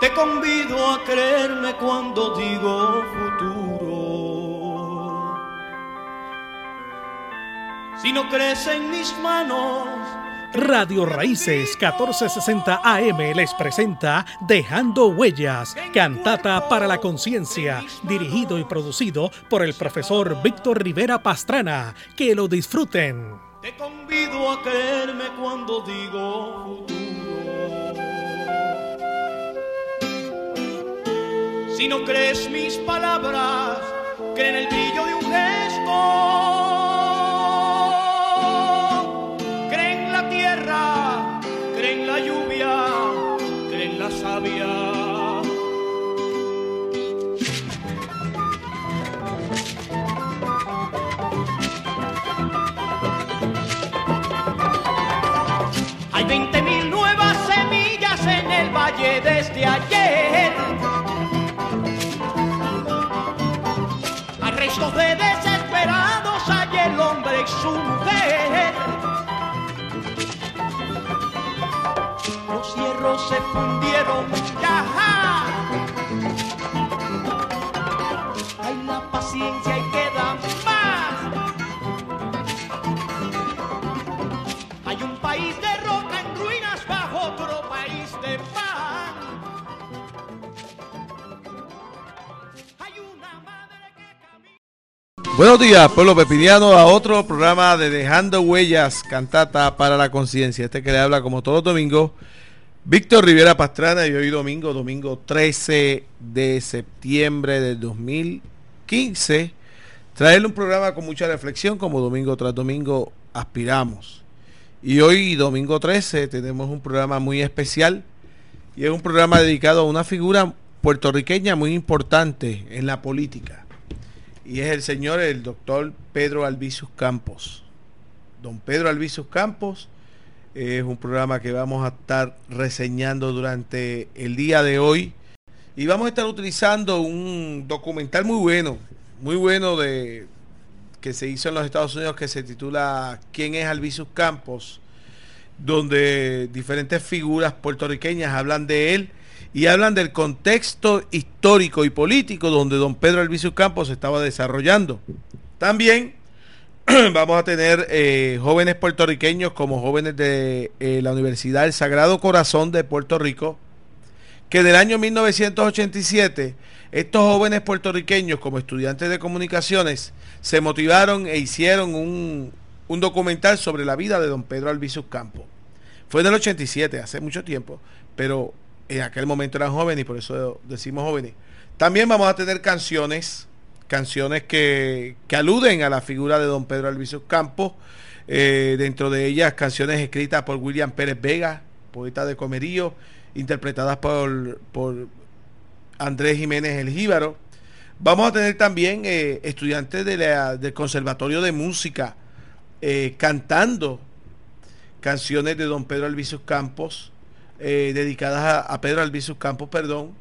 Te convido a creerme cuando digo futuro. Si no crees en mis manos, Radio Raíces 1460 AM les presenta Dejando Huellas, cantata para la conciencia, dirigido y producido por el profesor Víctor Rivera Pastrana. Que lo disfruten. Te convido a creerme cuando digo futuro. Si no crees mis palabras, cree en el brillo de un gesto. Hay 20 mil nuevas semillas en el valle desde ayer. Hay restos de desesperados, hay el hombre y su mujer. Los hierros se fundieron, ya. Hay la paciencia y queda Buenos días, pueblo pepiniano, a otro programa de Dejando Huellas, cantata para la conciencia. Este que le habla como todos los domingos, Víctor Rivera Pastrana, y hoy domingo, domingo 13 de septiembre del 2015, traerle un programa con mucha reflexión, como domingo tras domingo aspiramos. Y hoy, domingo 13, tenemos un programa muy especial, y es un programa dedicado a una figura puertorriqueña muy importante en la política y es el señor, el doctor Pedro Albizus Campos. Don Pedro Albizus Campos es un programa que vamos a estar reseñando durante el día de hoy y vamos a estar utilizando un documental muy bueno, muy bueno de que se hizo en los Estados Unidos que se titula ¿Quién es Albizus Campos? donde diferentes figuras puertorriqueñas hablan de él y hablan del contexto histórico y político donde don Pedro Albizu Campos estaba desarrollando. También vamos a tener eh, jóvenes puertorriqueños como jóvenes de eh, la Universidad del Sagrado Corazón de Puerto Rico, que del año 1987 estos jóvenes puertorriqueños como estudiantes de comunicaciones se motivaron e hicieron un, un documental sobre la vida de don Pedro Albizu Campos. Fue en el 87, hace mucho tiempo, pero en aquel momento eran jóvenes por eso decimos jóvenes. También vamos a tener canciones, canciones que, que aluden a la figura de don Pedro Albizu Campos. Eh, dentro de ellas canciones escritas por William Pérez Vega, poeta de Comerío, interpretadas por, por Andrés Jiménez El Jíbaro. Vamos a tener también eh, estudiantes del Conservatorio de Música eh, cantando canciones de don Pedro Albizus Campos, eh, dedicadas a, Pedro Albizus Campos, perdón.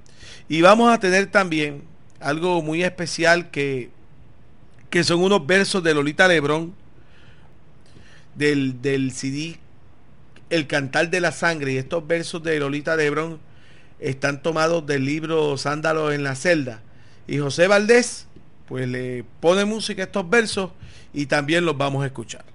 Y vamos a tener también algo muy especial que, que son unos versos de Lolita Lebrón, del, del CD El Cantar de la Sangre. Y estos versos de Lolita Lebrón están tomados del libro Sándalo en la celda. Y José Valdés, pues le pone música a estos versos y también los vamos a escuchar.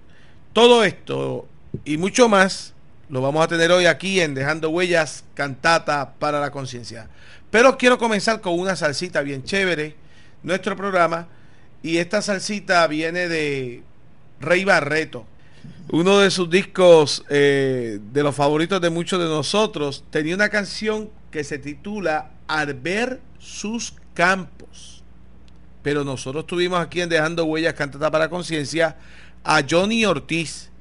Todo esto y mucho más lo vamos a tener hoy aquí en Dejando Huellas, cantata para la conciencia. Pero quiero comenzar con una salsita bien chévere, nuestro programa, y esta salsita viene de Rey Barreto. Uno de sus discos eh, de los favoritos de muchos de nosotros tenía una canción que se titula Arber sus campos. Pero nosotros tuvimos aquí en Dejando Huellas, cantata para la conciencia, a Johnny Ortiz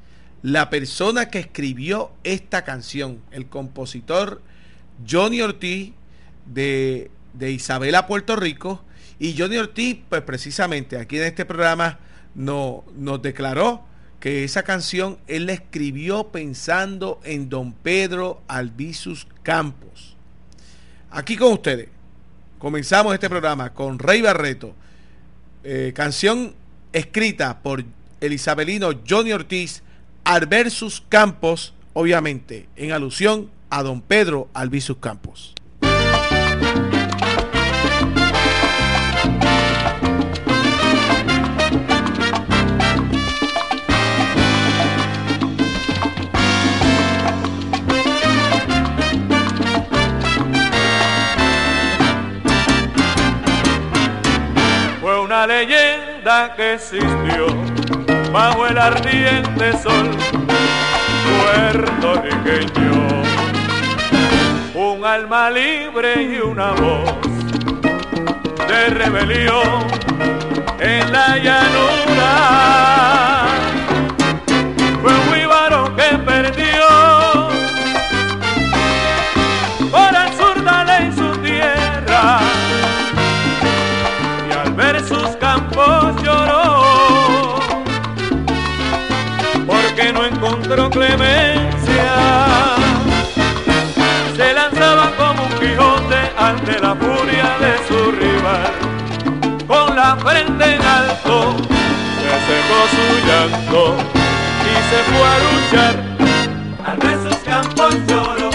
la persona que escribió esta canción, el compositor Johnny Ortiz de, de, Isabela, Puerto Rico. Y Johnny Ortiz, pues precisamente aquí en este programa no, nos declaró que esa canción él la escribió pensando en don Pedro Albizus Campos. Aquí con ustedes, comenzamos este programa con Rey Barreto, eh, canción escrita por el isabelino Johnny Ortiz Alversus Campos, obviamente, en alusión a don Pedro Alvisus Campos. Fue una leyenda que existió bajo el ardiente sol puertorriqueño. Un alma libre y una voz de rebelión en la llanura. Fue un que perdió encontró clemencia. Se lanzaba como un Quijote ante la furia de su rival con la frente en alto, se secó su llanto y se fue a luchar. Ver sus campos lloró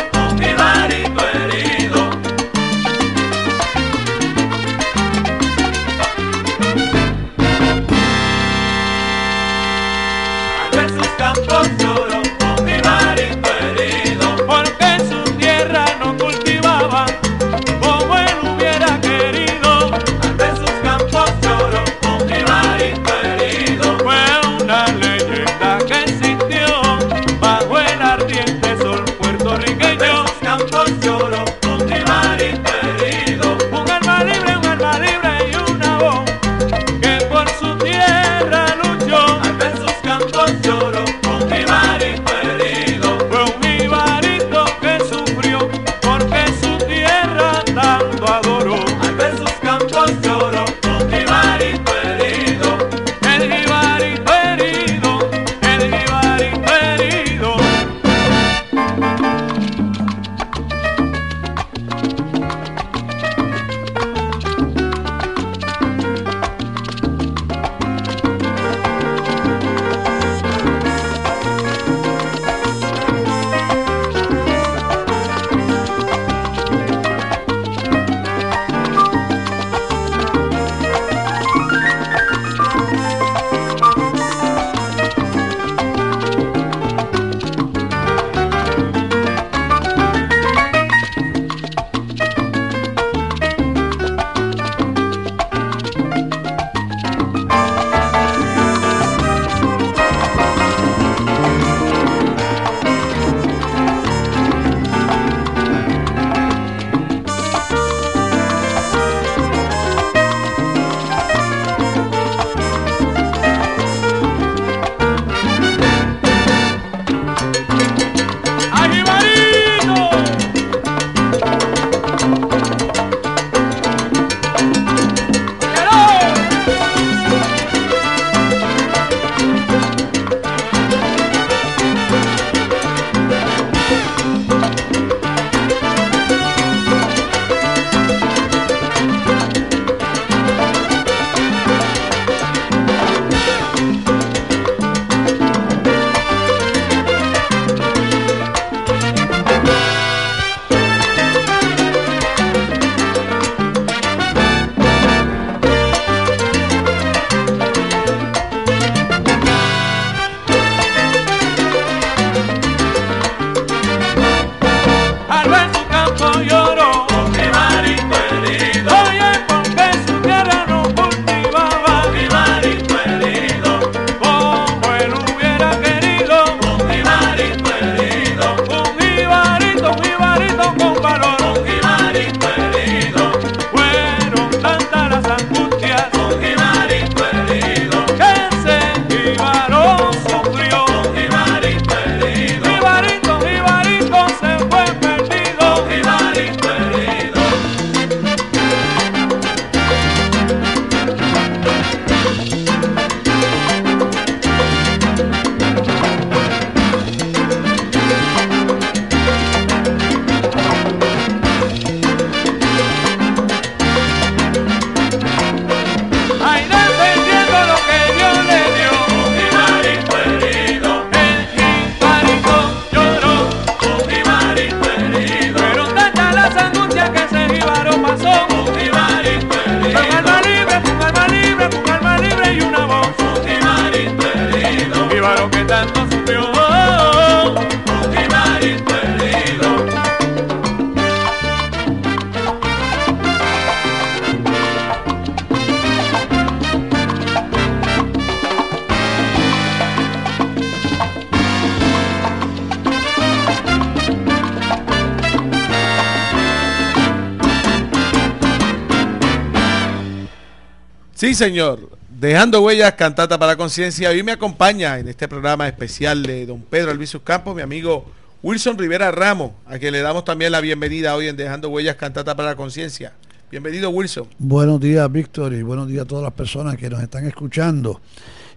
Sí, señor. Dejando huellas, cantata para conciencia. Hoy me acompaña en este programa especial de don Pedro Alvisus Campos, mi amigo Wilson Rivera Ramos, a quien le damos también la bienvenida hoy en Dejando huellas, cantata para conciencia. Bienvenido, Wilson. Buenos días, Víctor, y buenos días a todas las personas que nos están escuchando.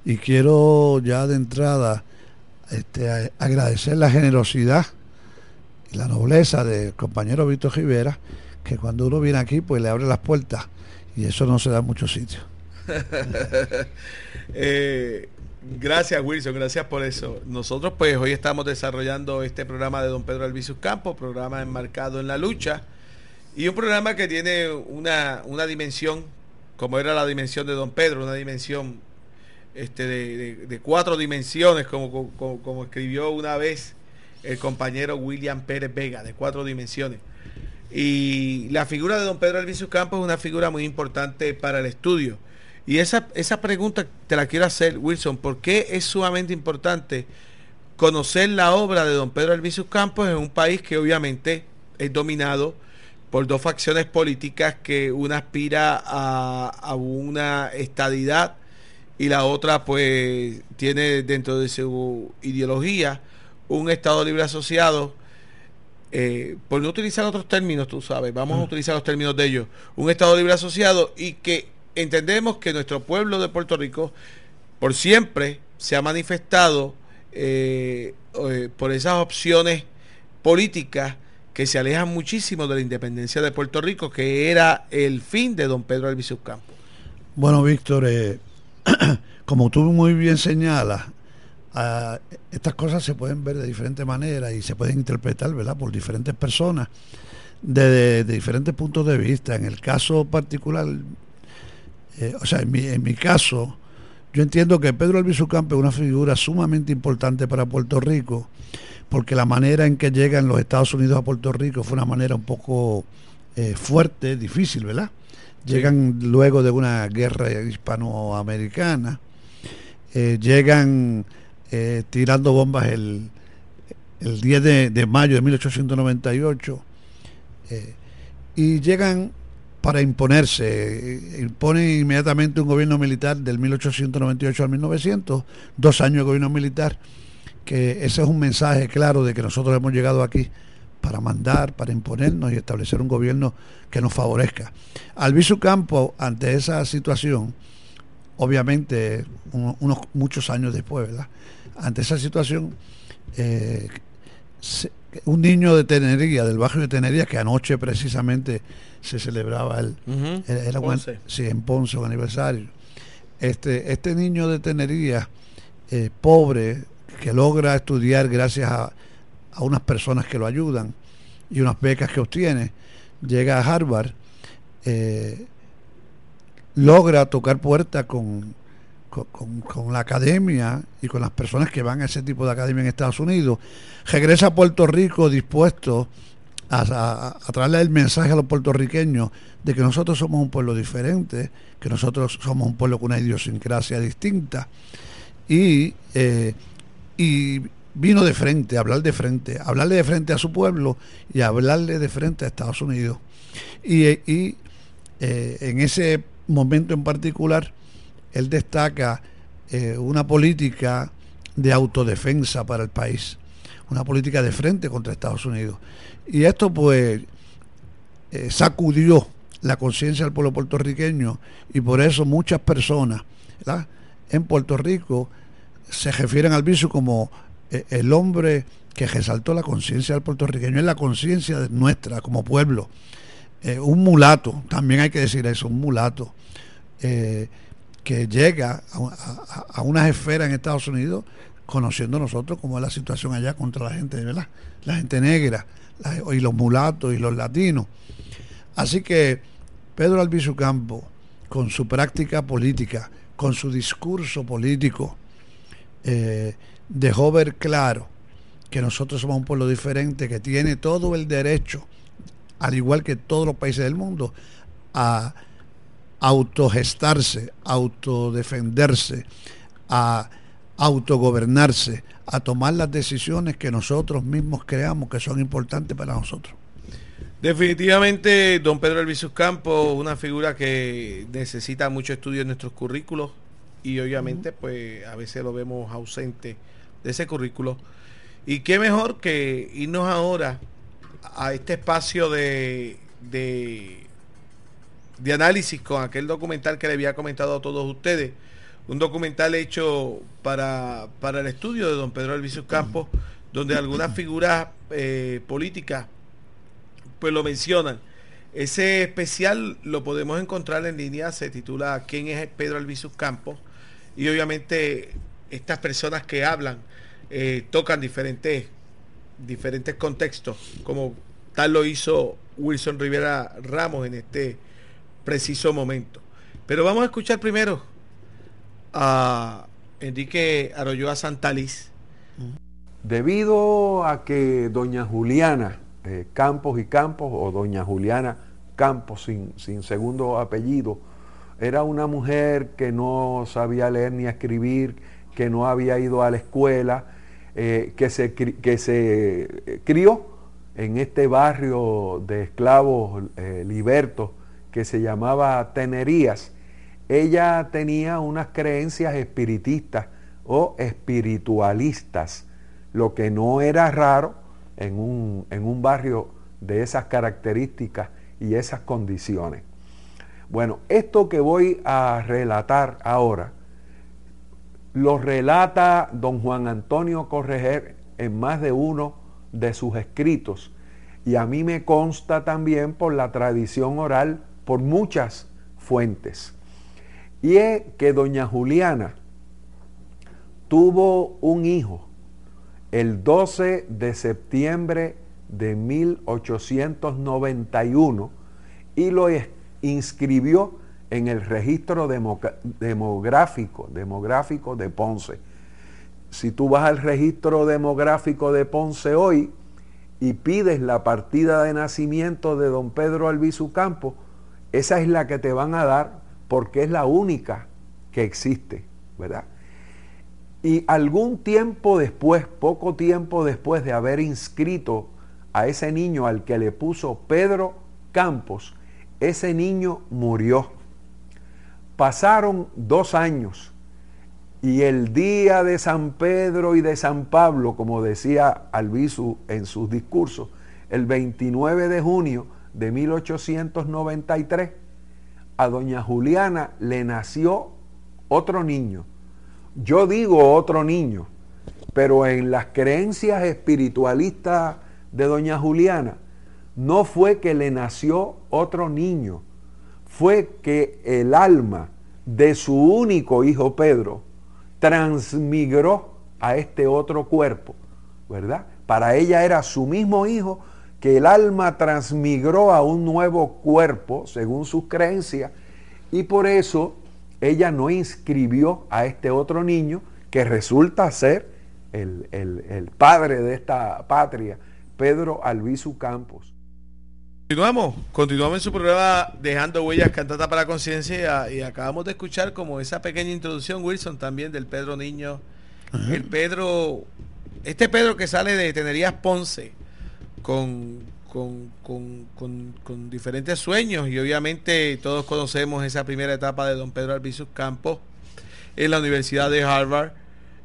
Y quiero ya de entrada este, agradecer la generosidad y la nobleza del compañero Víctor Rivera, que cuando uno viene aquí, pues le abre las puertas, y eso no se da en muchos sitios. Eh, gracias Wilson, gracias por eso. Nosotros pues hoy estamos desarrollando este programa de don Pedro Albizus Campos, programa enmarcado en la lucha y un programa que tiene una, una dimensión, como era la dimensión de don Pedro, una dimensión este, de, cuatro dimensiones, como, escribió una vez el compañero William Pérez Vega, de cuatro dimensiones. Y la figura de don Pedro Albizus Campos es una figura muy importante para el estudio y esa, esa pregunta te la quiero hacer, Wilson. ¿Por qué es sumamente importante conocer la obra de don Pedro Albizu Campos en un país que obviamente es dominado por dos facciones políticas que una aspira a, una estadidad y la otra pues tiene dentro de su ideología un Estado libre asociado eh, por no utilizar otros términos, tú sabes, vamos a mm. utilizar los términos de ellos, un Estado libre asociado y que entendemos que nuestro pueblo de Puerto Rico por siempre se ha manifestado eh, eh, por esas opciones políticas que se alejan muchísimo de la independencia de Puerto Rico, que era el fin de don Pedro Albizu Campos. Bueno, Víctor, eh, como tú muy bien señalas, ah, estas cosas se pueden ver de diferentes maneras y se pueden interpretar, ¿verdad?, por diferentes personas, de, de diferentes puntos de vista. En el caso particular eh, o sea, en mi, en mi caso, yo entiendo que Pedro Albizu Campo es una figura sumamente importante para Puerto Rico, porque la manera en que llegan los Estados Unidos a Puerto Rico fue una manera un poco eh, fuerte, difícil, ¿verdad? Llegan luego de una guerra hispanoamericana, eh, llegan tirando bombas el, el 10 de, de, mayo de 1898 y llegan para imponerse. Impone inmediatamente un gobierno militar del 1898 al 1900, dos años de gobierno militar, que ese es un mensaje claro de que nosotros hemos llegado aquí para mandar, para imponernos y establecer un gobierno que nos favorezca. Albizu Campo, ante esa situación, obviamente unos muchos años después, ¿verdad? Ante esa situación, eh, un niño de Tenería, del barrio de Tenería, que anoche precisamente se celebraba el, en Ponce un aniversario. Este, este niño de Tenería, eh, pobre, que logra estudiar gracias a, unas personas que lo ayudan y unas becas que obtiene, llega a Harvard, eh, logra tocar puertas con, con, la academia y con las personas que van a ese tipo de academia en Estados Unidos, regresa a Puerto Rico dispuesto a, traerle el mensaje a los puertorriqueños de que nosotros somos un pueblo diferente, que nosotros somos un pueblo con una idiosincrasia distinta. Y, eh, y vino de frente, a hablar de frente, hablarle de frente a su pueblo y hablarle de frente a Estados Unidos. Y, y eh, en ese momento en particular, él destaca eh, una política de autodefensa para el país, una política de frente contra Estados Unidos. Y esto pues eh, sacudió la conciencia del pueblo puertorriqueño y por eso muchas personas en Puerto Rico se refieren al vicio como eh, el hombre que resaltó la conciencia del puertorriqueño, es la conciencia nuestra como pueblo. un mulato, también hay que decir eso, un mulato que llega a, unas esferas en Estados Unidos conociendo nosotros cómo es la situación allá contra la gente, ¿verdad? La gente negra y los mulatos y los latinos. Así que Pedro Albizu Campo, con su práctica política, con su discurso político, eh, dejó ver claro que nosotros somos un pueblo diferente, que tiene todo el derecho, al igual que todos los países del mundo, a autogestarse, autodefenderse, a autogobernarse, a tomar las decisiones que nosotros mismos creamos que son importantes para nosotros. Definitivamente, don Pedro Elvisus Campos, una figura que necesita mucho estudio en nuestros currículos y obviamente pues a veces lo vemos ausente de ese currículo. Y qué mejor que irnos ahora a este espacio de, de, de análisis con aquel documental que le había comentado a todos ustedes. Un documental hecho para, para el estudio de don Pedro Elvisus Campos, donde algunas figuras eh, políticas pues lo mencionan. Ese especial lo podemos encontrar en línea, se titula ¿Quién es Pedro Albizus Campos? Y obviamente estas personas que hablan eh, tocan diferentes, diferentes contextos, como tal lo hizo Wilson Rivera Ramos en este preciso momento. Pero vamos a escuchar primero a Enrique Arroyoa Santaliz. Debido a que doña Juliana eh, Campos y Campos o doña Juliana Campos sin, sin segundo apellido, era una mujer que no sabía leer ni escribir, que no había ido a la escuela, eh, que, se, que se eh, crió en este barrio de esclavos libertos que se llamaba Tenerías. Ella tenía unas creencias espiritistas o espiritualistas, lo que no era raro en un, en un barrio de esas características y esas condiciones. Bueno, esto que voy a relatar ahora, lo relata don Juan Antonio Correger en más de uno de sus escritos y a mí me consta también por la tradición oral, por muchas fuentes. Y es que doña Juliana tuvo un hijo el 12 de septiembre de 1891 y lo inscribió en el registro demográfico, demográfico de Ponce. Si tú vas al registro demográfico de Ponce hoy y pides la partida de nacimiento de don Pedro Albizu Campo, esa es la que te van a dar porque es la única que existe, ¿verdad? Y algún tiempo después, poco tiempo después de haber inscrito a ese niño al que le puso Pedro Campos, ese niño murió. Pasaron dos años y el día de San Pedro y de San Pablo, como decía Albizu en sus discursos, el 29 de junio de 1893, a doña Juliana le nació otro niño yo digo otro niño, pero en las creencias espiritualistas de doña Juliana, no fue que le nació otro niño, fue que el alma de su único hijo Pedro transmigró a este otro cuerpo, ¿verdad? Para ella era su mismo hijo que el alma transmigró a un nuevo cuerpo, según sus creencias, y por eso ella no inscribió a este otro niño que resulta ser el, padre de esta patria, Pedro Albizu Campos. Continuamos, continuamos en su programa Dejando Huellas Cantata para la Conciencia y acabamos de escuchar como esa pequeña introducción, Wilson, también del Pedro Niño. El Pedro, este Pedro que sale de Tenerías Ponce con con, con, diferentes sueños y obviamente todos conocemos esa primera etapa de don Pedro Albizus Campos en la Universidad de Harvard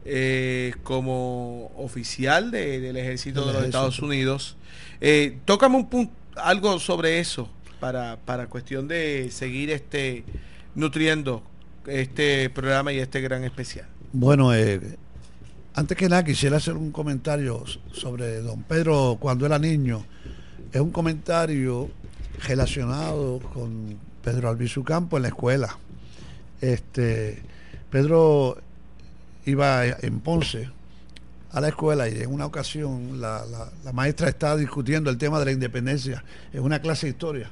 eh, como oficial del ejército de los Estados Unidos. Eh, tócame un punto, algo sobre eso para, para cuestión de seguir este nutriendo este programa y este gran especial. Bueno, eh, antes que nada quisiera hacer un comentario sobre don Pedro cuando era niño es un comentario relacionado con Pedro Albizu Campo en la escuela. Este, Pedro iba en Ponce a la escuela y en una ocasión la, maestra estaba discutiendo el tema de la independencia en una clase de historia.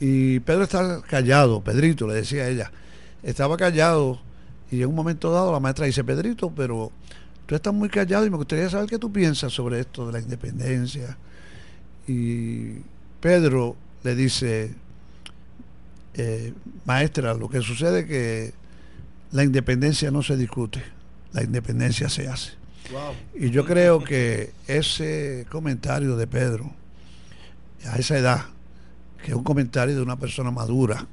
Y Pedro estaba callado, Pedrito, le decía a ella, estaba callado y en un momento dado la maestra dice, Pedrito, pero tú estás muy callado y me gustaría saber qué tú piensas sobre esto de la independencia y Pedro le dice, eh, maestra, lo que sucede es que la independencia no se discute, la independencia se hace. Y yo creo que ese comentario de Pedro a esa edad, que es un comentario de una persona madura,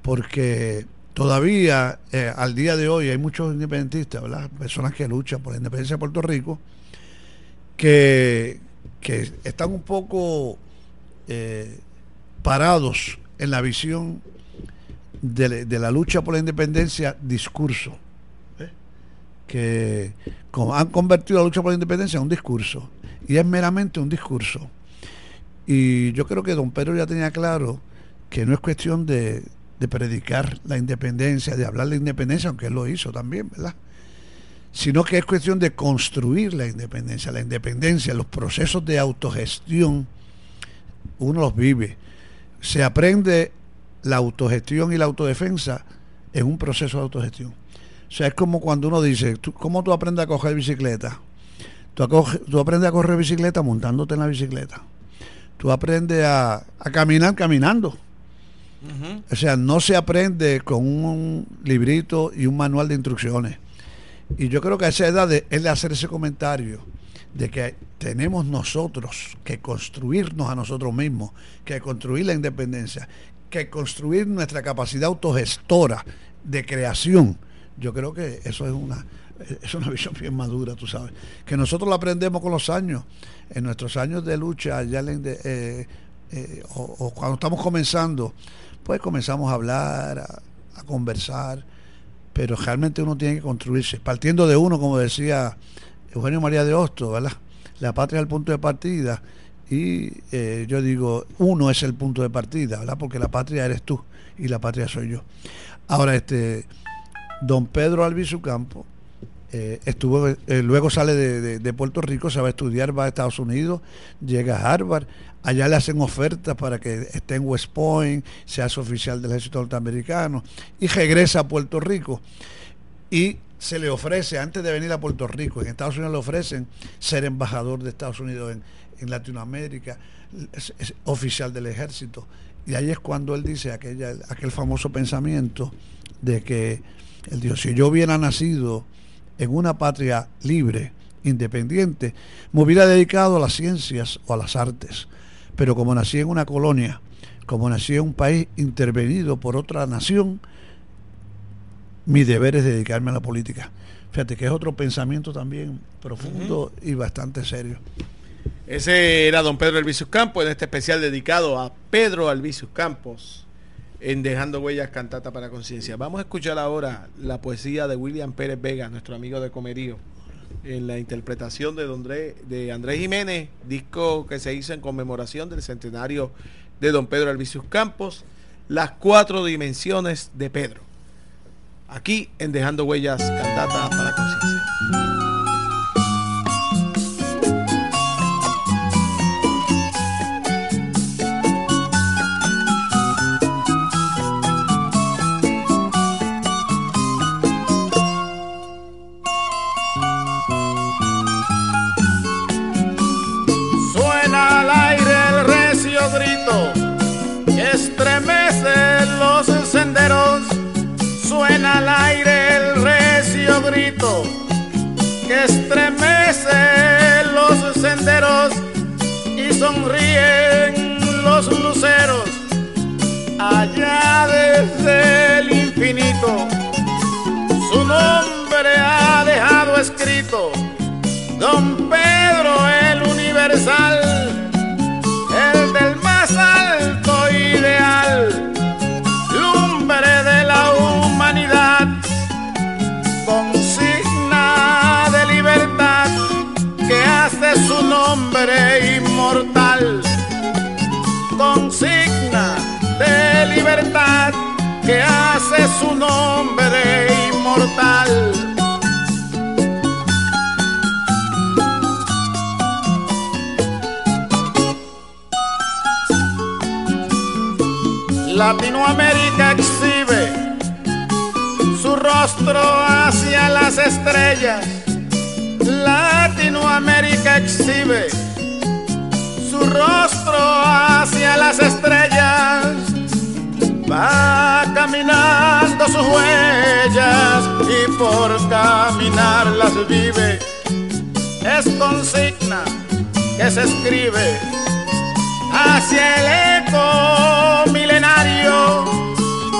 porque todavía eh, al día de hoy hay muchos independentistas, ¿verdad? personas que luchan por la independencia de Puerto Rico, que, que están un poco eh, parados en la visión de, la lucha por la independencia, discurso, ¿eh? que han convertido la lucha por la independencia en un discurso, y es meramente un discurso. Y yo creo que don Pedro ya tenía claro que no es cuestión de, de predicar la independencia, de hablar de independencia, aunque él lo hizo también, ¿verdad? Sino que es cuestión de construir la independencia. La independencia, los procesos de autogestión, uno los vive. Se aprende la autogestión y la autodefensa en un proceso de autogestión. O sea, es como cuando uno dice, ¿cómo tú aprendes a coger bicicleta? Tú, tú aprendes a correr bicicleta montándote en la bicicleta. Tú aprendes a caminar caminando. O sea, no se aprende con un librito y un manual de instrucciones. Y yo creo que a esa edad de, es de hacer ese comentario de que tenemos nosotros que construirnos a nosotros mismos, que construir la independencia, que construir nuestra capacidad autogestora de creación. Yo creo que eso es una, es una visión bien madura, tú sabes. Que nosotros lo aprendemos con los años. En nuestros años de lucha, ya eh, eh, o cuando estamos comenzando, pues comenzamos a hablar, a, conversar, pero realmente uno tiene que construirse, partiendo de uno, como decía Eugenio María de Hosto, ¿verdad? La patria es el punto de partida y eh, yo digo, uno es el punto de partida, ¿verdad? Porque la patria eres tú y la patria soy yo. Ahora, este, don Pedro Albizu Campo eh, estuvo, eh, luego sale de, de, Puerto Rico, se va a estudiar, va a Estados Unidos, llega a Harvard, Allá le hacen ofertas para que esté en West Point, sea oficial del ejército norteamericano y regresa a Puerto Rico. Y se le ofrece, antes de venir a Puerto Rico, en Estados Unidos le ofrecen ser embajador de Estados Unidos en, Latinoamérica, oficial del ejército. Y ahí es cuando él dice aquel famoso pensamiento de que él dijo, si yo hubiera nacido en una patria libre, independiente, me hubiera dedicado a las ciencias o a las artes pero como nací en una colonia, como nací en un país intervenido por otra nación, mi deber es dedicarme a la política. Fíjate que es otro pensamiento también profundo y bastante serio. Ese era don Pedro Alvicius Campos en este especial dedicado a Pedro Alvicius Campos en Dejando Huellas Cantata para Conciencia. Vamos a escuchar ahora la poesía de William Pérez Vega, nuestro amigo de Comerío en la interpretación de, André, de Andrés Jiménez, disco que se hizo en conmemoración del centenario de don Pedro Alvicius Campos, Las cuatro dimensiones de Pedro. Aquí en Dejando Huellas, cantata para conciencia. Sonríen los luceros allá desde el infinito. Su nombre ha dejado escrito Don Pedro el Universal, que hace su nombre inmortal. Latinoamérica exhibe su rostro hacia las estrellas. Latinoamérica exhibe su rostro hacia las estrellas. Va caminando sus huellas y por caminar las vive. Es consigna que se escribe hacia el eco milenario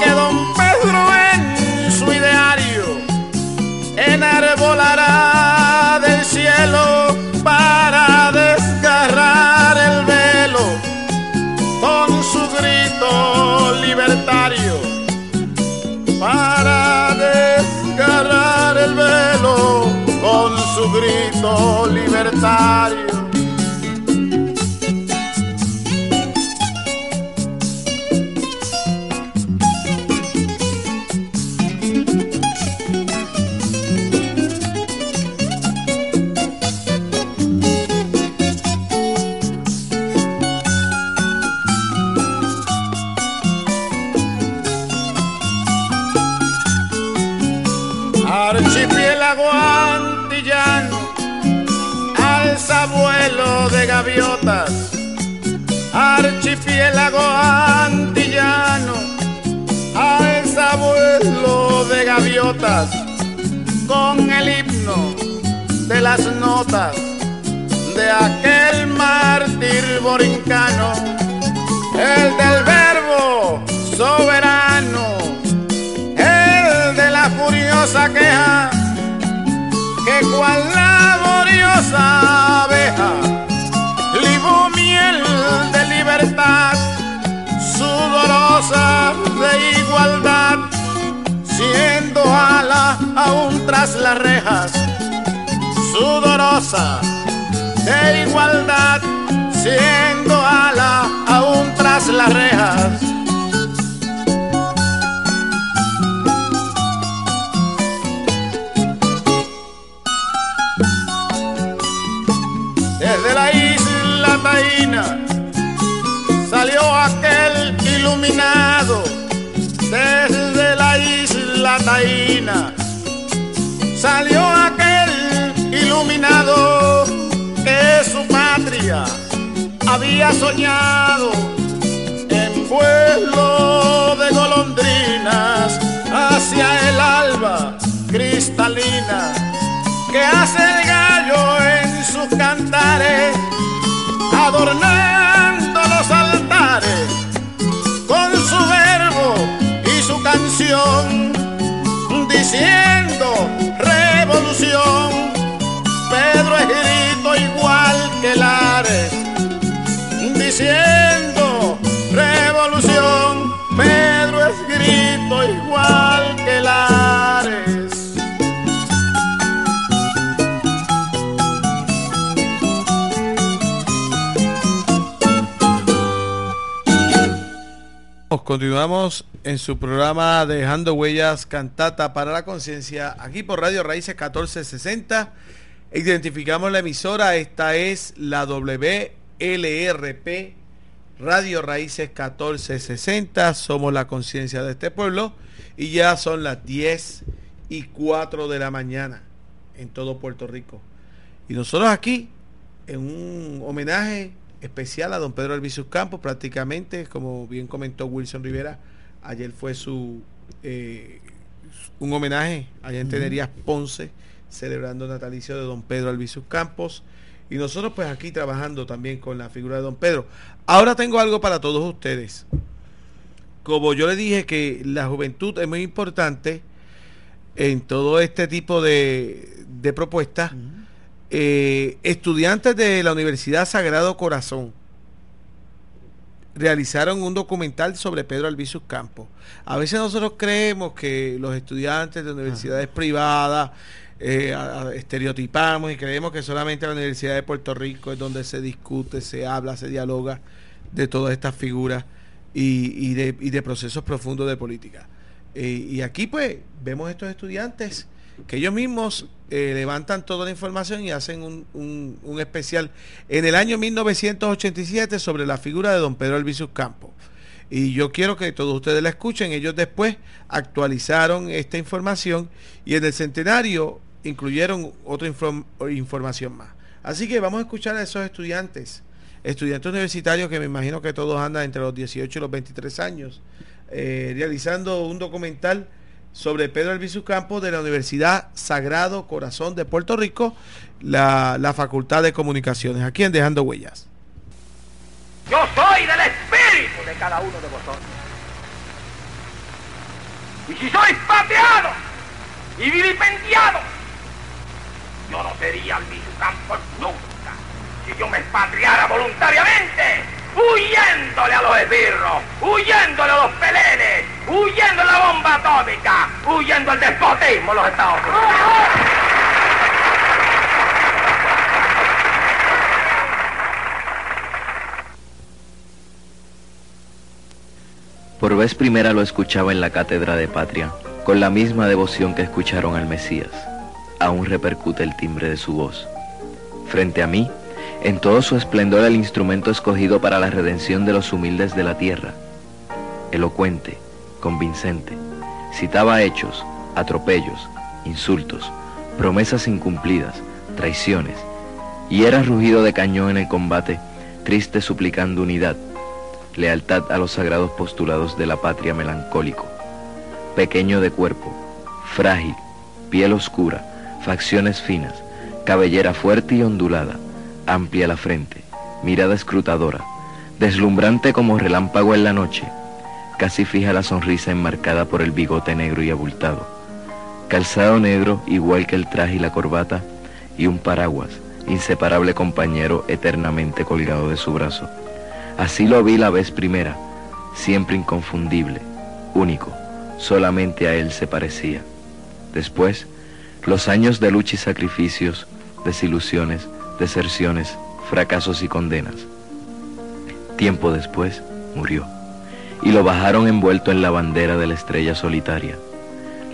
que don Pedro en su ideario enarbolará del cielo su grito libertario cual laboriosa abeja libó miel de libertad sudorosa de igualdad siendo ala aún tras las rejas sudorosa de igualdad siendo ala aún tras las rejas Taína salió aquel iluminado que su patria había soñado en vuelo de golondrinas hacia el alba cristalina que hace el gallo en sus cantares, adornando los altares con su verbo y su canción, diciendo revolución. Continuamos en su programa Dejando Huellas Cantata para la Conciencia, aquí por Radio Raíces 1460. Identificamos la emisora, esta es la WLRP Radio Raíces 1460. Somos la conciencia de este pueblo y ya son las 10 y 4 de la mañana en todo Puerto Rico. Y nosotros aquí, en un homenaje especial a don Pedro Albizus Campos, prácticamente, como bien comentó Wilson Rivera, ayer fue su eh, un homenaje allá en Tenerías Ponce, celebrando el natalicio de don Pedro Albizus Campos. Y nosotros pues aquí trabajando también con la figura de don Pedro. Ahora tengo algo para todos ustedes. Como yo le dije que la juventud es muy importante en todo este tipo de, de propuestas, eh, estudiantes de la Universidad Sagrado Corazón realizaron un documental sobre Pedro Albizus Campos. A veces nosotros creemos que los estudiantes de universidades privadas eh, estereotipamos y creemos que solamente la Universidad de Puerto Rico es donde se discute, se habla, se dialoga de todas estas figuras y, de, procesos profundos de política. Eh, y aquí pues vemos estos estudiantes que ellos mismos eh, levantan toda la información y hacen un, un, especial en el año 1987 sobre la figura de don Pedro Albizus Campos. Y yo quiero que todos ustedes la escuchen. Ellos después actualizaron esta información y en el centenario incluyeron otra información más. Así que vamos a escuchar a esos estudiantes, estudiantes universitarios que me imagino que todos andan entre los 18 y los 23 años, eh, realizando un documental sobre Pedro Albizu Campos de la Universidad Sagrado Corazón de Puerto Rico, la, la Facultad de Comunicaciones, aquí en Dejando Huellas. Yo soy del espíritu de cada uno de vosotros. Y si sois pateado y vilipendiado, yo no sería el mismo campo nunca si yo me expatriara voluntariamente, huyéndole a los esbirros, huyéndole a los pelenes, huyéndole a la bomba atómica, huyendo al despotismo de los Estados Unidos. Por vez primera lo escuchaba en la cátedra de Patria, con la misma devoción que escucharon al Mesías. Aún repercute el timbre de su voz. Frente a mí, en todo su esplendor el instrumento escogido para la redención de los humildes de la tierra. Elocuente, convincente, citaba hechos, atropellos, insultos, promesas incumplidas, traiciones, y era rugido de cañón en el combate, triste suplicando unidad, lealtad a los sagrados postulados de la patria melancólico, pequeño de cuerpo, frágil, piel oscura, facciones finas, cabellera fuerte y ondulada, amplia la frente, mirada escrutadora, deslumbrante como relámpago en la noche, casi fija la sonrisa enmarcada por el bigote negro y abultado, calzado negro igual que el traje y la corbata, y un paraguas, inseparable compañero eternamente colgado de su brazo. Así lo vi la vez primera, siempre inconfundible, único, solamente a él se parecía. Después, los años de lucha y sacrificios, desilusiones, deserciones, fracasos y condenas. Tiempo después, murió, y lo bajaron envuelto en la bandera de la estrella solitaria,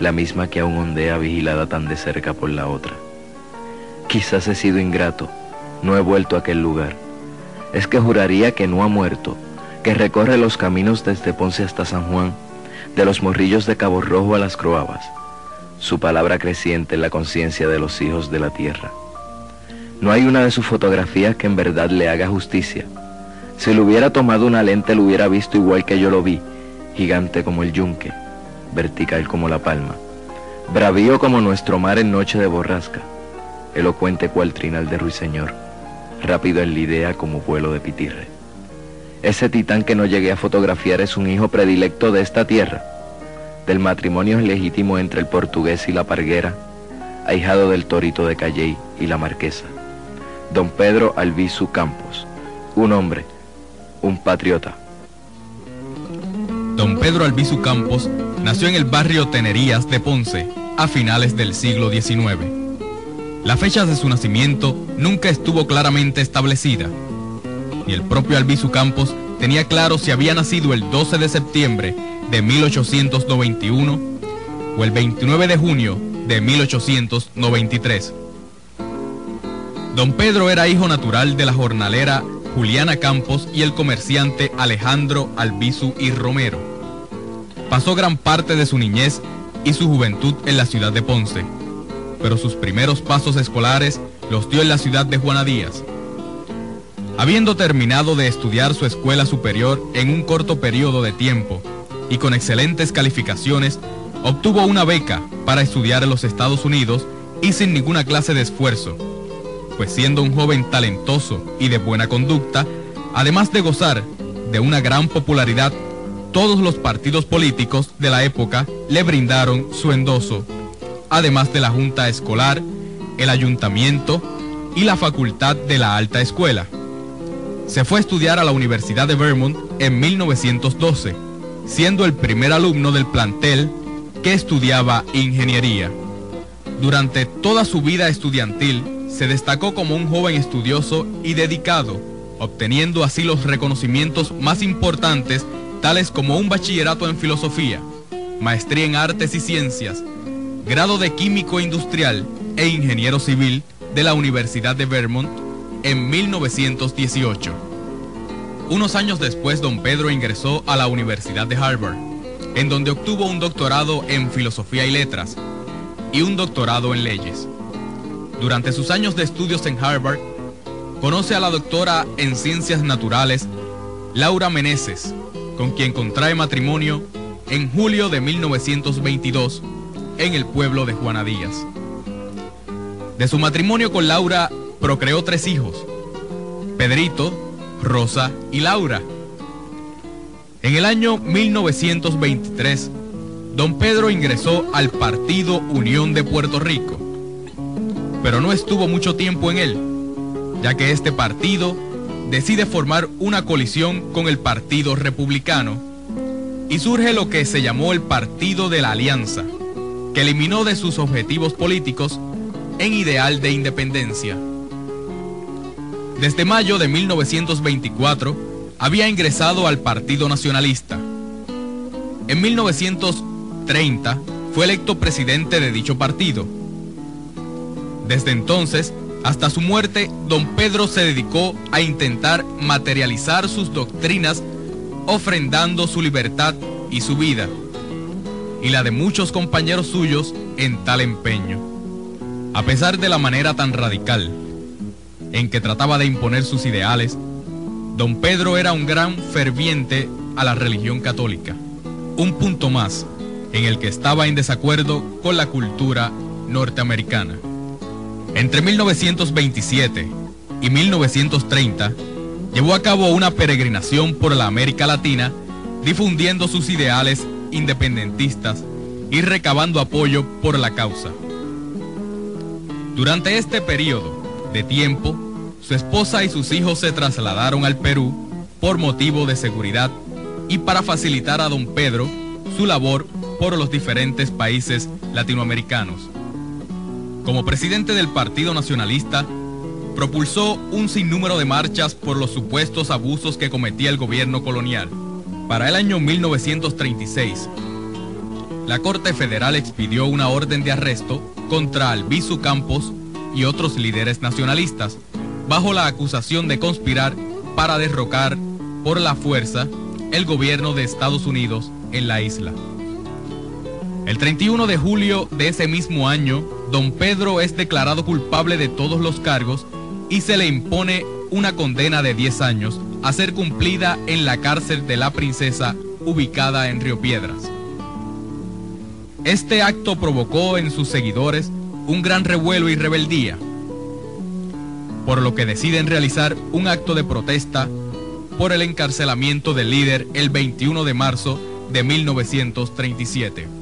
la misma que aún ondea vigilada tan de cerca por la otra. Quizás he sido ingrato, no he vuelto a aquel lugar es que juraría que no ha muerto, que recorre los caminos desde Ponce hasta San Juan, de los morrillos de Cabo Rojo a las Croabas, su palabra creciente en la conciencia de los hijos de la tierra. No hay una de sus fotografías que en verdad le haga justicia. Si le hubiera tomado una lente lo hubiera visto igual que yo lo vi, gigante como el yunque, vertical como la palma, bravío como nuestro mar en noche de borrasca, elocuente cual trinal de ruiseñor rápido en la idea como vuelo de pitirre. Ese titán que no llegué a fotografiar es un hijo predilecto de esta tierra, del matrimonio legítimo entre el portugués y la parguera, ahijado del torito de Calley y la marquesa, don Pedro Albizu Campos, un hombre, un patriota. Don Pedro Albizu Campos nació en el barrio Tenerías de Ponce a finales del siglo XIX. La fecha de su nacimiento nunca estuvo claramente establecida. Ni el propio Albizu Campos tenía claro si había nacido el 12 de septiembre de 1891 o el 29 de junio de 1893. Don Pedro era hijo natural de la jornalera Juliana Campos y el comerciante Alejandro Albizu y Romero. Pasó gran parte de su niñez y su juventud en la ciudad de Ponce pero sus primeros pasos escolares los dio en la ciudad de Juana Díaz. Habiendo terminado de estudiar su escuela superior en un corto periodo de tiempo y con excelentes calificaciones, obtuvo una beca para estudiar en los Estados Unidos y sin ninguna clase de esfuerzo, pues siendo un joven talentoso y de buena conducta, además de gozar de una gran popularidad, todos los partidos políticos de la época le brindaron su endoso además de la Junta Escolar, el Ayuntamiento y la Facultad de la Alta Escuela. Se fue a estudiar a la Universidad de Vermont en 1912, siendo el primer alumno del plantel que estudiaba ingeniería. Durante toda su vida estudiantil, se destacó como un joven estudioso y dedicado, obteniendo así los reconocimientos más importantes, tales como un bachillerato en filosofía, maestría en artes y ciencias, grado de químico industrial e ingeniero civil de la Universidad de Vermont en 1918. Unos años después, don Pedro ingresó a la Universidad de Harvard, en donde obtuvo un doctorado en filosofía y letras y un doctorado en leyes. Durante sus años de estudios en Harvard, conoce a la doctora en ciencias naturales, Laura Meneses, con quien contrae matrimonio en julio de 1922 en el pueblo de Juana Díaz. De su matrimonio con Laura procreó tres hijos, Pedrito, Rosa y Laura. En el año 1923, don Pedro ingresó al Partido Unión de Puerto Rico, pero no estuvo mucho tiempo en él, ya que este partido decide formar una colisión con el Partido Republicano y surge lo que se llamó el Partido de la Alianza, que eliminó de sus objetivos políticos en ideal de independencia. Desde mayo de 1924 había ingresado al Partido Nacionalista. En 1930 fue electo presidente de dicho partido. Desde entonces, hasta su muerte, don Pedro se dedicó a intentar materializar sus doctrinas ofrendando su libertad y su vida, y la de muchos compañeros suyos en tal empeño. A pesar de la manera tan radical en que trataba de imponer sus ideales, don Pedro era un gran ferviente a la religión católica, un punto más en el que estaba en desacuerdo con la cultura norteamericana. Entre 1927 y 1930, llevó a cabo una peregrinación por la América Latina, difundiendo sus ideales independentistas y recabando apoyo por la causa. Durante este periodo de tiempo, su esposa y sus hijos se trasladaron al Perú por motivo de seguridad y para facilitar a don Pedro su labor por los diferentes países latinoamericanos. Como presidente del Partido Nacionalista, propulsó un sinnúmero de marchas por los supuestos abusos que cometía el gobierno colonial. Para el año 1936, la Corte Federal expidió una orden de arresto contra Albizu Campos y otros líderes nacionalistas, bajo la acusación de conspirar para derrocar por la fuerza el gobierno de Estados Unidos en la isla. El 31 de julio de ese mismo año, don Pedro es declarado culpable de todos los cargos y se le impone una condena de 10 años a ser cumplida en la cárcel de la princesa ubicada en Río Piedras. Este acto provocó en sus seguidores un gran revuelo y rebeldía, por lo que deciden realizar un acto de protesta por el encarcelamiento del líder el 21 de marzo de 1937.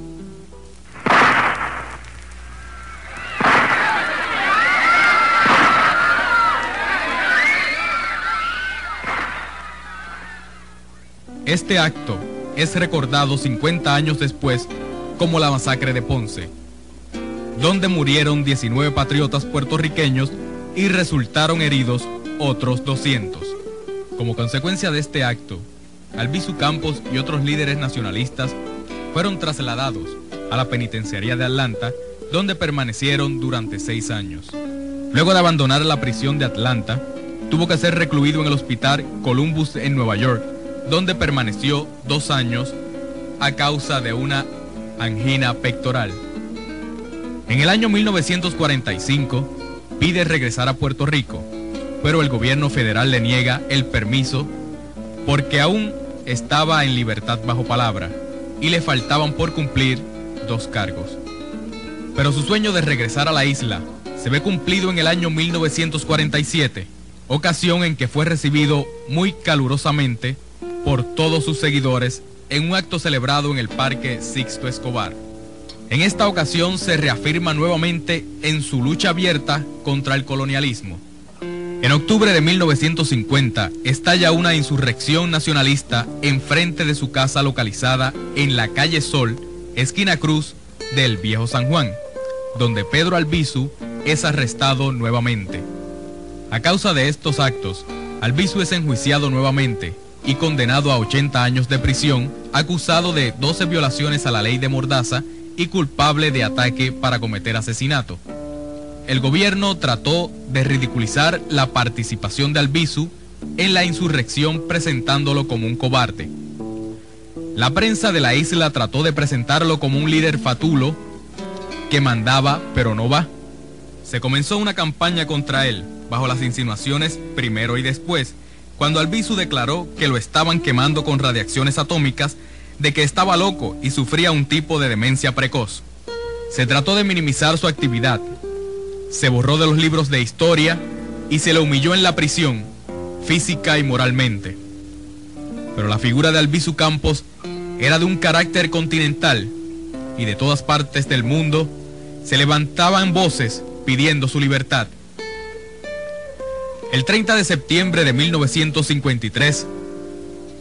Este acto es recordado 50 años después como la masacre de Ponce, donde murieron 19 patriotas puertorriqueños y resultaron heridos otros 200. Como consecuencia de este acto, Albizu Campos y otros líderes nacionalistas fueron trasladados a la penitenciaría de Atlanta, donde permanecieron durante seis años. Luego de abandonar la prisión de Atlanta, tuvo que ser recluido en el hospital Columbus en Nueva York, donde permaneció dos años a causa de una angina pectoral. En el año 1945 pide regresar a Puerto Rico, pero el gobierno federal le niega el permiso porque aún estaba en libertad bajo palabra y le faltaban por cumplir dos cargos. Pero su sueño de regresar a la isla se ve cumplido en el año 1947, ocasión en que fue recibido muy calurosamente por todos sus seguidores en un acto celebrado en el Parque Sixto Escobar. En esta ocasión se reafirma nuevamente en su lucha abierta contra el colonialismo. En octubre de 1950 estalla una insurrección nacionalista en frente de su casa localizada en la calle Sol, esquina Cruz del Viejo San Juan, donde Pedro Albizu es arrestado nuevamente. A causa de estos actos, Albizu es enjuiciado nuevamente y condenado a 80 años de prisión, acusado de 12 violaciones a la ley de Mordaza y culpable de ataque para cometer asesinato. El gobierno trató de ridiculizar la participación de Albizu en la insurrección presentándolo como un cobarde. La prensa de la isla trató de presentarlo como un líder fatulo que mandaba pero no va. Se comenzó una campaña contra él, bajo las insinuaciones primero y después, cuando Albizu declaró que lo estaban quemando con radiaciones atómicas, de que estaba loco y sufría un tipo de demencia precoz. Se trató de minimizar su actividad, se borró de los libros de historia y se le humilló en la prisión, física y moralmente. Pero la figura de Albizu Campos era de un carácter continental y de todas partes del mundo se levantaban voces pidiendo su libertad. El 30 de septiembre de 1953,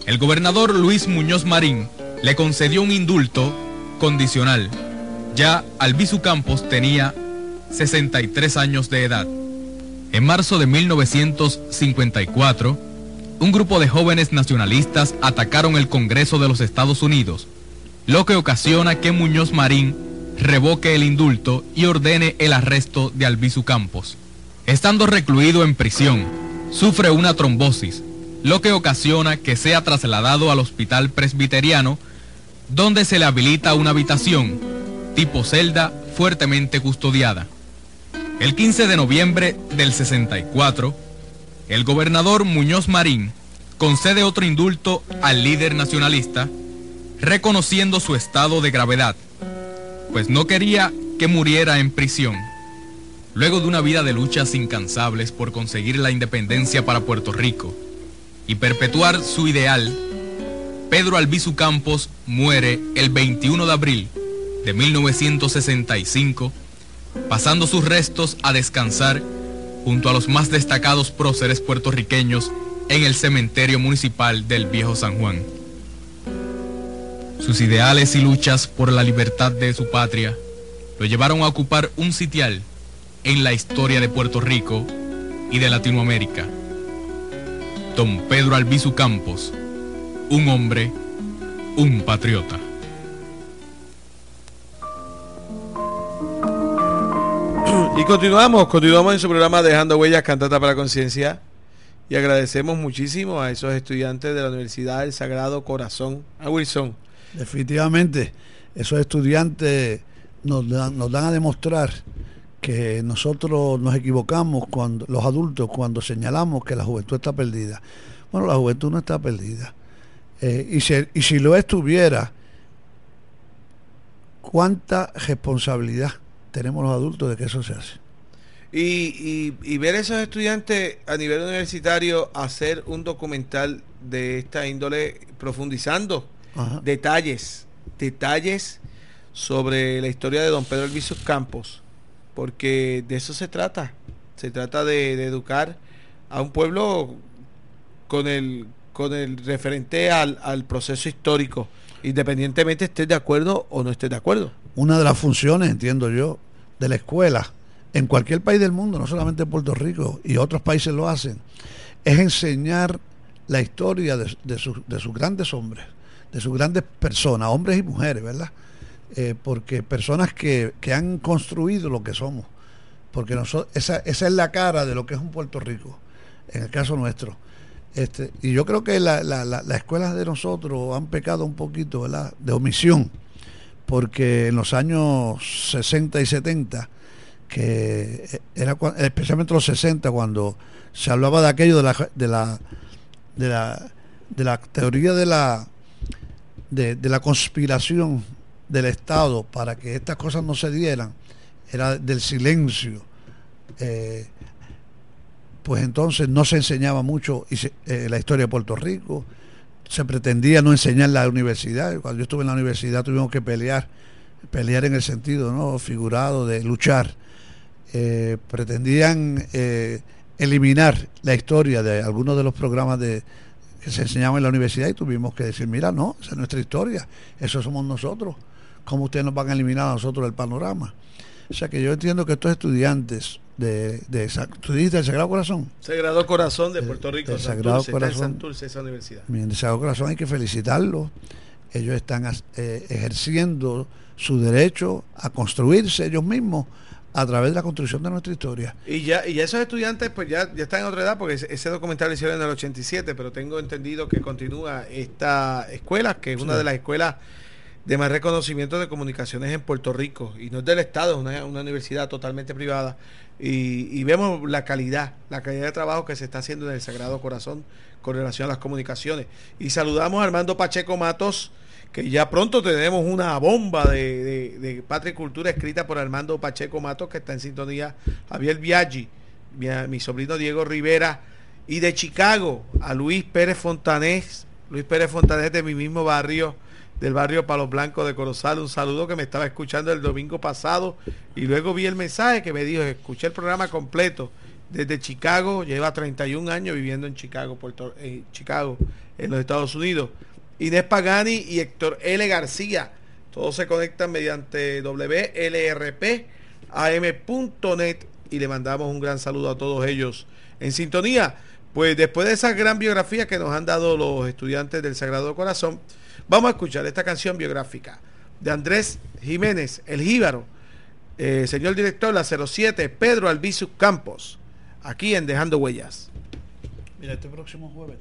el gobernador Luis Muñoz Marín le concedió un indulto condicional. Ya Albizu Campos tenía 63 años de edad. En marzo de 1954, un grupo de jóvenes nacionalistas atacaron el Congreso de los Estados Unidos, lo que ocasiona que Muñoz Marín revoque el indulto y ordene el arresto de Albizu Campos. Estando recluido en prisión, sufre una trombosis, lo que ocasiona que sea trasladado al hospital presbiteriano, donde se le habilita una habitación, tipo celda, fuertemente custodiada. El 15 de noviembre del 64, el gobernador Muñoz Marín concede otro indulto al líder nacionalista, reconociendo su estado de gravedad, pues no quería que muriera en prisión. Luego de una vida de luchas incansables por conseguir la independencia para Puerto Rico y perpetuar su ideal, Pedro Albizu Campos muere el 21 de abril de 1965 pasando sus restos a descansar junto a los más destacados próceres puertorriqueños en el cementerio municipal del Viejo San Juan. Sus ideales y luchas por la libertad de su patria lo llevaron a ocupar un sitial en la historia de Puerto Rico y de Latinoamérica. Don Pedro Albizu Campos, un hombre, un patriota. Y continuamos, continuamos en su programa Dejando Huellas, Cantata para la Conciencia. Y agradecemos muchísimo a esos estudiantes de la Universidad del Sagrado Corazón. A Wilson. Definitivamente, esos estudiantes nos dan, nos dan a demostrar que nosotros nos equivocamos cuando los adultos cuando señalamos que la juventud está perdida. Bueno, la juventud no está perdida. Eh, y, si, y si lo estuviera, ¿cuánta responsabilidad tenemos los adultos de que eso se hace. Y, y, ver a esos estudiantes a nivel universitario hacer un documental de esta índole profundizando detalles, detalles sobre la historia de don Pedro Elviso Campos, porque de eso se trata. Se trata de, educar a un pueblo con el, con el referente al, al proceso histórico, independientemente estés de acuerdo o no estés de acuerdo. Una de las funciones, entiendo yo, de la escuela en cualquier país del mundo, no solamente en Puerto Rico, y otros países lo hacen, es enseñar la historia de, de, sus grandes hombres, de sus grandes personas, hombres y mujeres, ¿verdad? Eh, porque personas que, que, han construido lo que somos, porque nosotros, esa, esa es la cara de lo que es un Puerto Rico, en el caso nuestro. Este, y yo creo que las la, la, la escuelas de nosotros han pecado un poquito ¿verdad? de omisión porque en los años 60 y 70, que era especialmente los 60, cuando se hablaba de aquello de la, de la, de la, de la teoría de la, de, la conspiración del Estado para que estas cosas no se dieran, era del silencio. Eh, pues entonces no se enseñaba mucho eh, la historia de Puerto Rico, se pretendía no enseñar la universidad. Cuando yo estuve en la universidad tuvimos que pelear, pelear en el sentido no figurado de luchar. Eh, pretendían eliminar la historia de algunos de los programas de, que se enseñaban en la universidad y tuvimos que decir, mira, no, esa es nuestra historia, eso somos nosotros. ¿Cómo ustedes nos van a eliminar a nosotros del panorama? O sea que yo entiendo que estos estudiantes de, de ¿tú dijiste el Sagrado Corazón? Sagrado Corazón de Puerto Rico, el Sagrado Corazón. esa universidad. Bien, el Sagrado Corazón hay que felicitarlos. Ellos están eh, ejerciendo su derecho a construirse ellos mismos a través de la construcción de nuestra historia. Y ya y esos estudiantes pues ya, ya están en otra edad porque ese, documental lo hicieron en el 87, pero tengo entendido que continúa esta escuela, que es una de las escuelas de más reconocimiento de comunicaciones en Puerto Rico y no es del Estado, es una, una universidad totalmente privada y, vemos la calidad, la calidad de trabajo que se está haciendo en el Sagrado Corazón con relación a las comunicaciones. Y saludamos a Armando Pacheco Matos, que ya pronto tenemos una bomba de, de, Patria y Cultura escrita por Armando Pacheco Matos, que está en sintonía, Javier Viaggi, mi, mi sobrino Diego Rivera Y de Chicago a Luis Pérez Fontanés, Luis Pérez Fontanés de mi mismo barrio, del barrio Palos Blancos de Corozal, un saludo que me estaba escuchando el domingo pasado y luego vi el mensaje que me dijo, escuché el programa completo desde Chicago, lleva 31 años viviendo en Chicago, Puerto, en Chicago, en los Estados Unidos. Inés Pagani y Héctor L. García, todos se conectan mediante wlrpam.net y le mandamos un gran saludo a todos ellos en sintonía. Pues después de esa gran biografía que nos han dado los estudiantes del Sagrado Corazón, vamos a escuchar esta canción biográfica de Andrés Jiménez, el Jíbaro, eh, señor director, la 07, Pedro Albizu Campos, aquí en Dejando Huellas. Mira, este próximo jueves.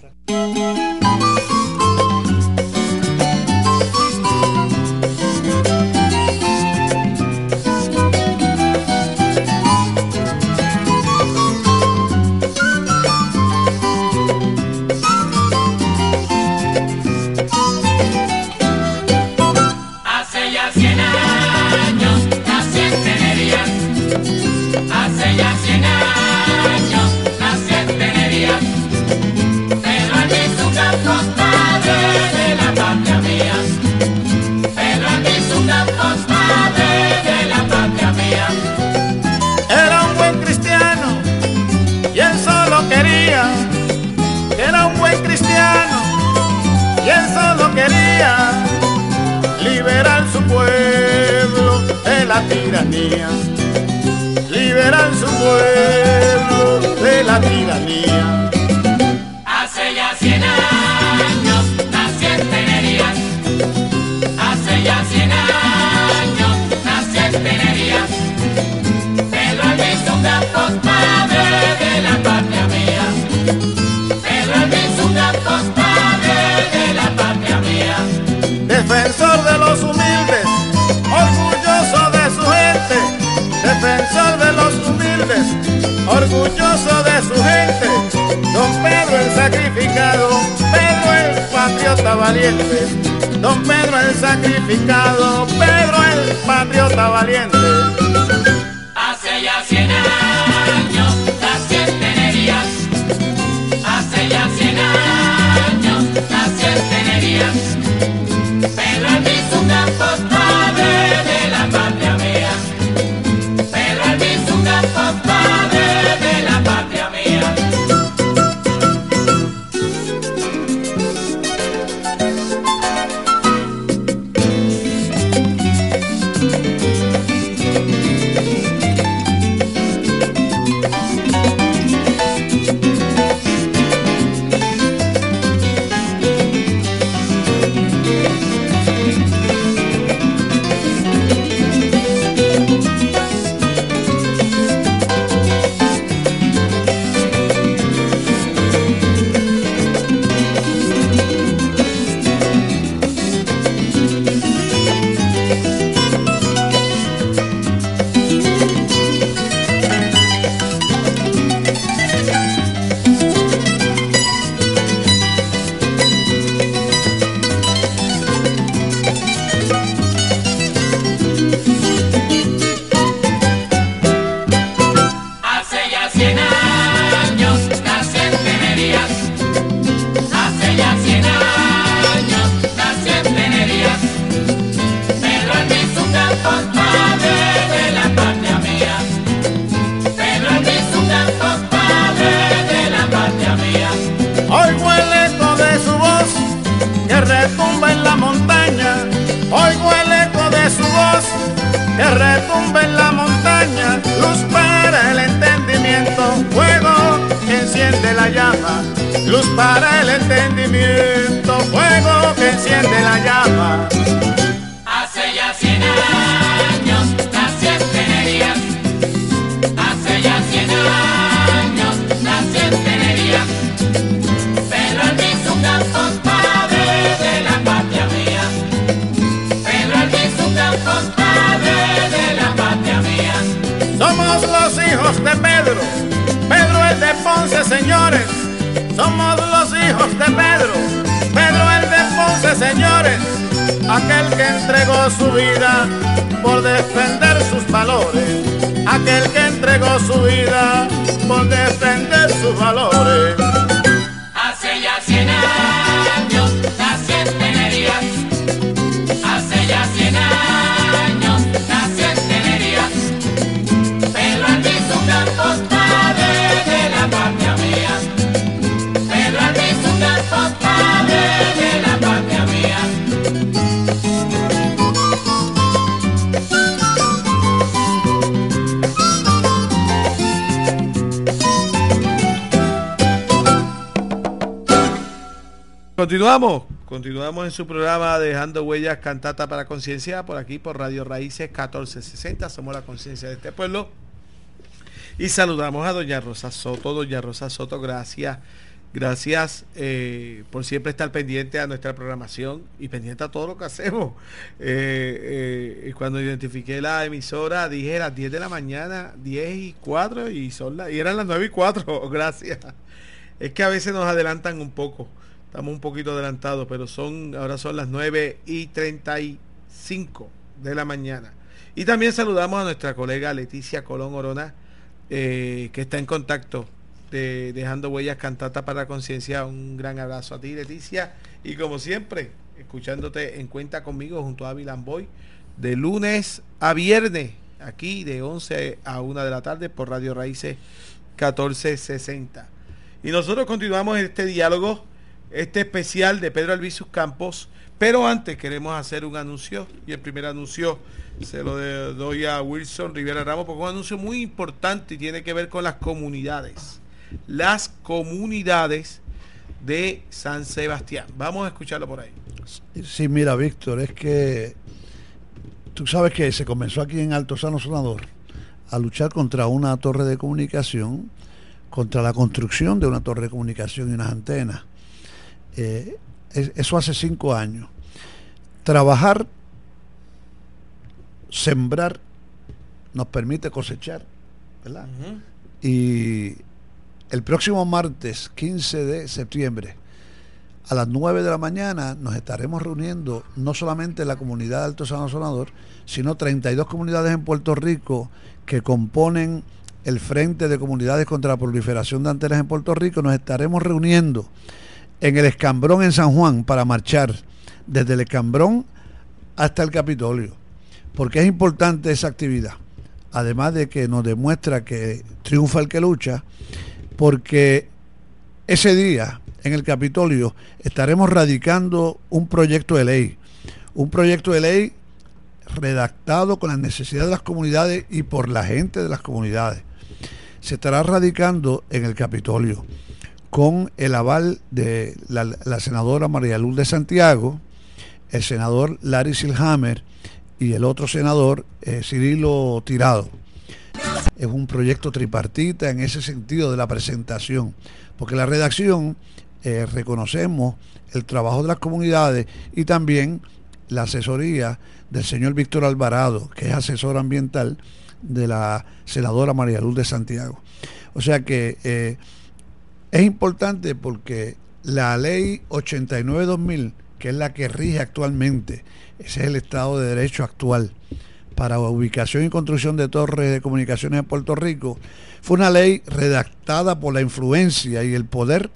Tiranía. Liberar su pueblo de la tiranía. Orgulloso de su gente. Don Pedro el sacrificado, Pedro el patriota valiente. Don Pedro el sacrificado, Pedro el patriota valiente. Hace ya cien años nací en Tenerías. Hace ya cien años nací en Tenerías. Continuamos, en su programa Dejando Huellas Cantata para Conciencia, por aquí por Radio Raíces 1460, somos la conciencia de este pueblo. Y saludamos a Doña Rosa Soto, Doña Rosa Soto, gracias, gracias eh, por siempre estar pendiente a nuestra programación y pendiente a todo lo que hacemos. Eh, eh, cuando identifiqué la emisora dije las 10 de la mañana, 10 y 4 y, son la- y eran las 9 y 4, gracias. Es que a veces nos adelantan un poco. Estamos un poquito adelantados, pero son ahora son las 9 y 35 de la mañana. Y también saludamos a nuestra colega Leticia Colón Orona, eh, que está en contacto de Dejando Huellas Cantata para la Conciencia. Un gran abrazo a ti, Leticia. Y como siempre, escuchándote en cuenta conmigo junto a Avilan Boy, de lunes a viernes, aquí de 11 a 1 de la tarde por Radio Raíces 1460. Y nosotros continuamos este diálogo, este especial de Pedro Albizus Campos, pero antes queremos hacer un anuncio, y el primer anuncio se lo doy a Wilson Rivera Ramos, porque es un anuncio muy importante y tiene que ver con las comunidades. Las comunidades de San Sebastián. Vamos a escucharlo por ahí. Sí, mira, Víctor, es que tú sabes que se comenzó aquí en Alto Sano Sonador a luchar contra una torre de comunicación, contra la construcción de una torre de comunicación y unas antenas. Eh, es- eso hace cinco años. Trabajar, sembrar, nos permite cosechar, ¿verdad? Y el próximo martes 15 de septiembre, a las 9 de la mañana, nos estaremos reuniendo no solamente en la comunidad de Alto San Sonador, sino 32 comunidades en Puerto Rico que componen el Frente de Comunidades contra la Proliferación de Antenas en Puerto Rico. Nos estaremos reuniendo en el Escambrón en San Juan para marchar desde el Escambrón hasta el Capitolio, porque es importante esa actividad, además de que nos demuestra que triunfa el que lucha, porque ese día en el Capitolio estaremos radicando un proyecto de ley, un proyecto de ley redactado con las necesidades de las comunidades y por la gente de las comunidades. Se estará radicando en el Capitolio con el aval de la, senadora María Luz de Santiago, el senador Larry Silhammer y el otro senador eh, Cirilo Tirado. Es un proyecto tripartita en ese sentido de la presentación, porque la redacción eh, reconocemos el trabajo de las comunidades y también la asesoría del señor Víctor Alvarado, que es asesor ambiental de la senadora María Luz de Santiago. O sea que eh, es importante porque la ley 89-2000, que es la que rige actualmente, ese es el Estado de Derecho actual para ubicación y construcción de torres de comunicaciones en Puerto Rico, fue una ley redactada por la influencia y el poder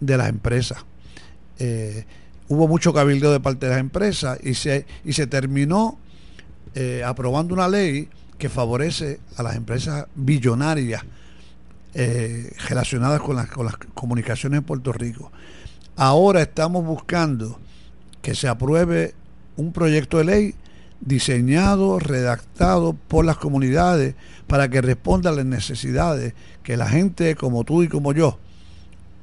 de las empresas. Eh, hubo mucho cabildeo de parte de las empresas y se, y se terminó eh, aprobando una ley que favorece a las empresas billonarias eh, relacionadas con las, con las comunicaciones en Puerto Rico. Ahora estamos buscando que se apruebe un proyecto de ley diseñado, redactado por las comunidades para que responda a las necesidades que la gente como tú y como yo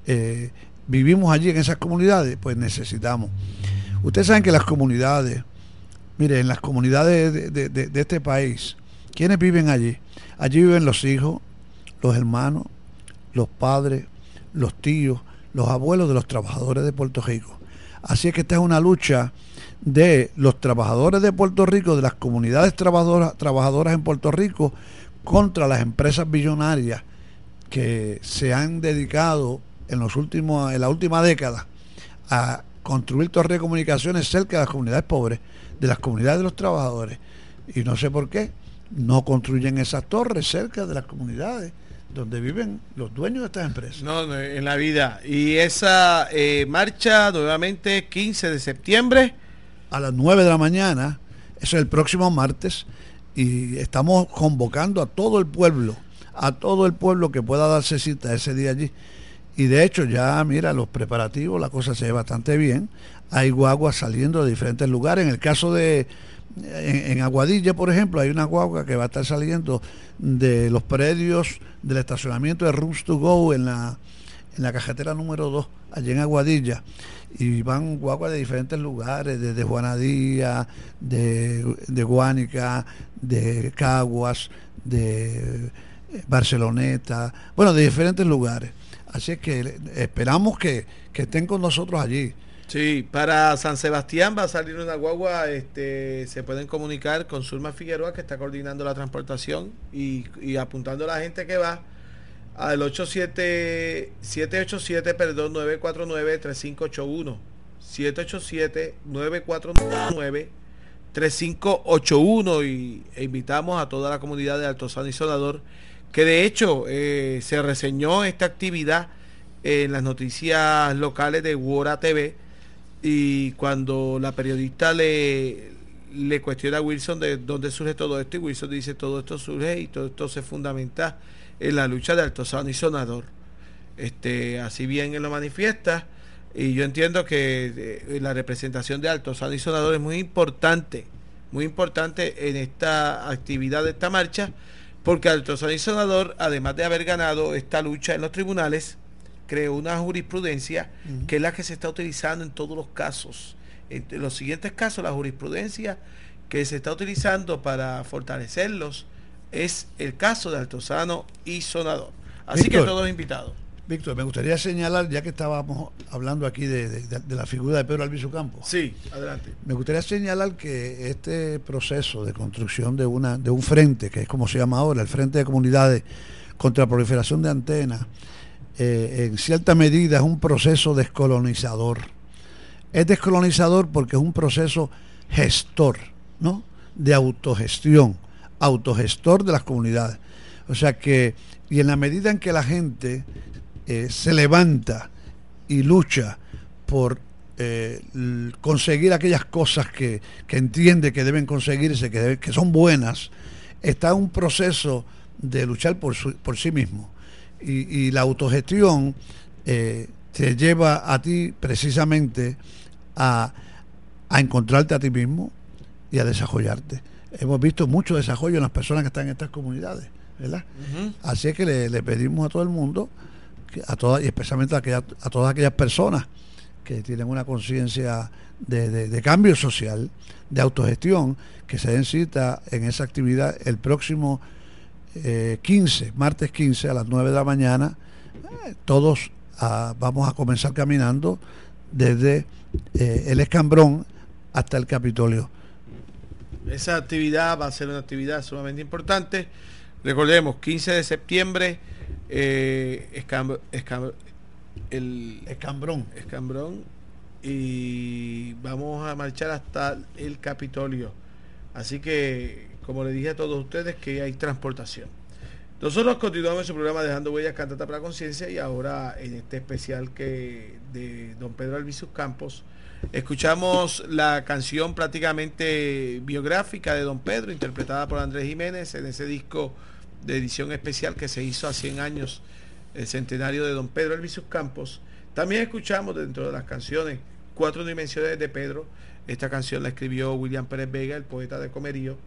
eh, vivimos allí en esas comunidades, pues necesitamos. Ustedes saben que las comunidades, mire, en las comunidades de, de- este país, ¿quiénes viven allí? Allí viven los hijos, los hermanos, los padres, los tíos, los abuelos de los trabajadores de Puerto Rico. Así es que esta es una lucha de los trabajadores de Puerto Rico, de las comunidades trabajadoras, trabajadoras en Puerto Rico, contra las empresas billonarias que se han dedicado en los últimos, en la última década a construir torres de comunicaciones cerca de las comunidades pobres, de las comunidades de los trabajadores, Y no sé por qué no construyen esas torres cerca de las comunidades donde viven los dueños de estas empresas. No, no, en la vida. Y esa eh, marcha nuevamente 15 de septiembre. A las 9 de la mañana, eso es el próximo martes, y estamos convocando a todo el pueblo, a todo el pueblo que pueda darse cita ese día allí. Y de hecho ya, mira, los preparativos, la cosa se ve bastante bien. Hay guaguas saliendo de diferentes lugares. En el caso de, en, Aguadilla, por ejemplo, hay una guagua que va a estar saliendo de los predios del estacionamiento de Rooms to Go en la, en la cajetera número 2, allí en Aguadilla. Y van guaguas de diferentes lugares, desde Juanadía, de, de Guánica, de Caguas, de Barceloneta, bueno, de diferentes lugares. Así es que esperamos que, que estén con nosotros allí. Sí, para San Sebastián va a salir una guagua, este, se pueden comunicar con Zulma Figueroa que está coordinando la transportación y, apuntando a la gente que va al 87 787 perdón 949 3581 787 949 3581 y e invitamos a toda la comunidad de Alto San y que de hecho eh, se reseñó esta actividad en las noticias locales de Wora TV y cuando la periodista le, cuestiona a Wilson de dónde surge todo esto y Wilson dice todo esto surge y todo esto se fundamenta en la lucha de Altozano y Sonador. Este, así bien él lo manifiesta y yo entiendo que eh, la representación de Altozano y Sonador es muy importante, muy importante en esta actividad de esta marcha, porque Altozano y Sonador, además de haber ganado esta lucha en los tribunales, creó una jurisprudencia que es la que se está utilizando en todos los casos. En los siguientes casos, la jurisprudencia que se está utilizando para fortalecerlos es el caso de Altozano y Sonador. Así Víctor. que todos invitados. Víctor, me gustaría señalar, ya que estábamos hablando aquí de, de- de la figura de Pedro Albizu Campos, Sí, adelante. me gustaría señalar que este proceso de construcción de, una, de un frente, que es como se llama ahora, el Frente de Comunidades contra la Proliferación de Antenas, eh, en cierta medida es un proceso descolonizador. Es descolonizador porque es un proceso gestor, ¿no? De autogestión, autogestor de las comunidades. O sea que, y en la medida en que la gente eh, se levanta y lucha por eh, conseguir aquellas cosas que, que entiende que deben conseguirse, que, que son buenas, está un proceso de luchar por, su- por sí mismo. Y, y la autogestión eh, te lleva a ti precisamente a, a encontrarte a ti mismo y a desarrollarte. Hemos visto mucho desarrollo en las personas que están en estas comunidades, ¿verdad? Así es que le, le pedimos a todo el mundo, que a todas, y especialmente a, aquellas- a todas aquellas personas que tienen una conciencia de, de- de cambio social, de autogestión, que se den cita en esa actividad el próximo eh, 15, martes 15 a las 9 de la mañana. Eh, todos ah, vamos a comenzar caminando desde eh, el escambrón hasta el Capitolio. Esa actividad va a ser una actividad sumamente importante. Recordemos, 15 de septiembre, eh, el Escambrón. escambrón y vamos a marchar hasta el Capitolio. Así que, como le dije a todos ustedes, que hay transportación. Nosotros continuamos en su programa Dejando Huellas Cantata para Conciencia y ahora en este especial que de don Pedro Albizu Campos escuchamos la canción prácticamente biográfica de don Pedro interpretada por Andrés Jiménez en ese disco de edición especial que se hizo a 100 años el centenario de don Pedro Albizu Campos. También escuchamos dentro de las canciones Cuatro Dimensiones de Pedro. Esta canción la escribió William Pérez Vega, el poeta de Comerío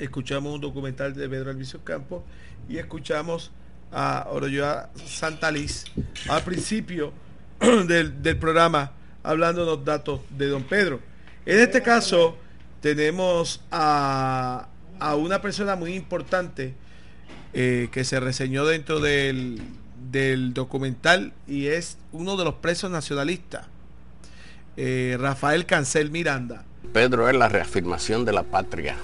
escuchamos un documental de Pedro Albizu Campos y escuchamos a Oroyoa Santaliz al principio del, del programa hablando los datos de don Pedro. En este caso tenemos a, a una persona muy importante eh, que se reseñó dentro del, del documental y es uno de los presos nacionalistas, eh, Rafael Cancel Miranda. Pedro es la reafirmación de la patria.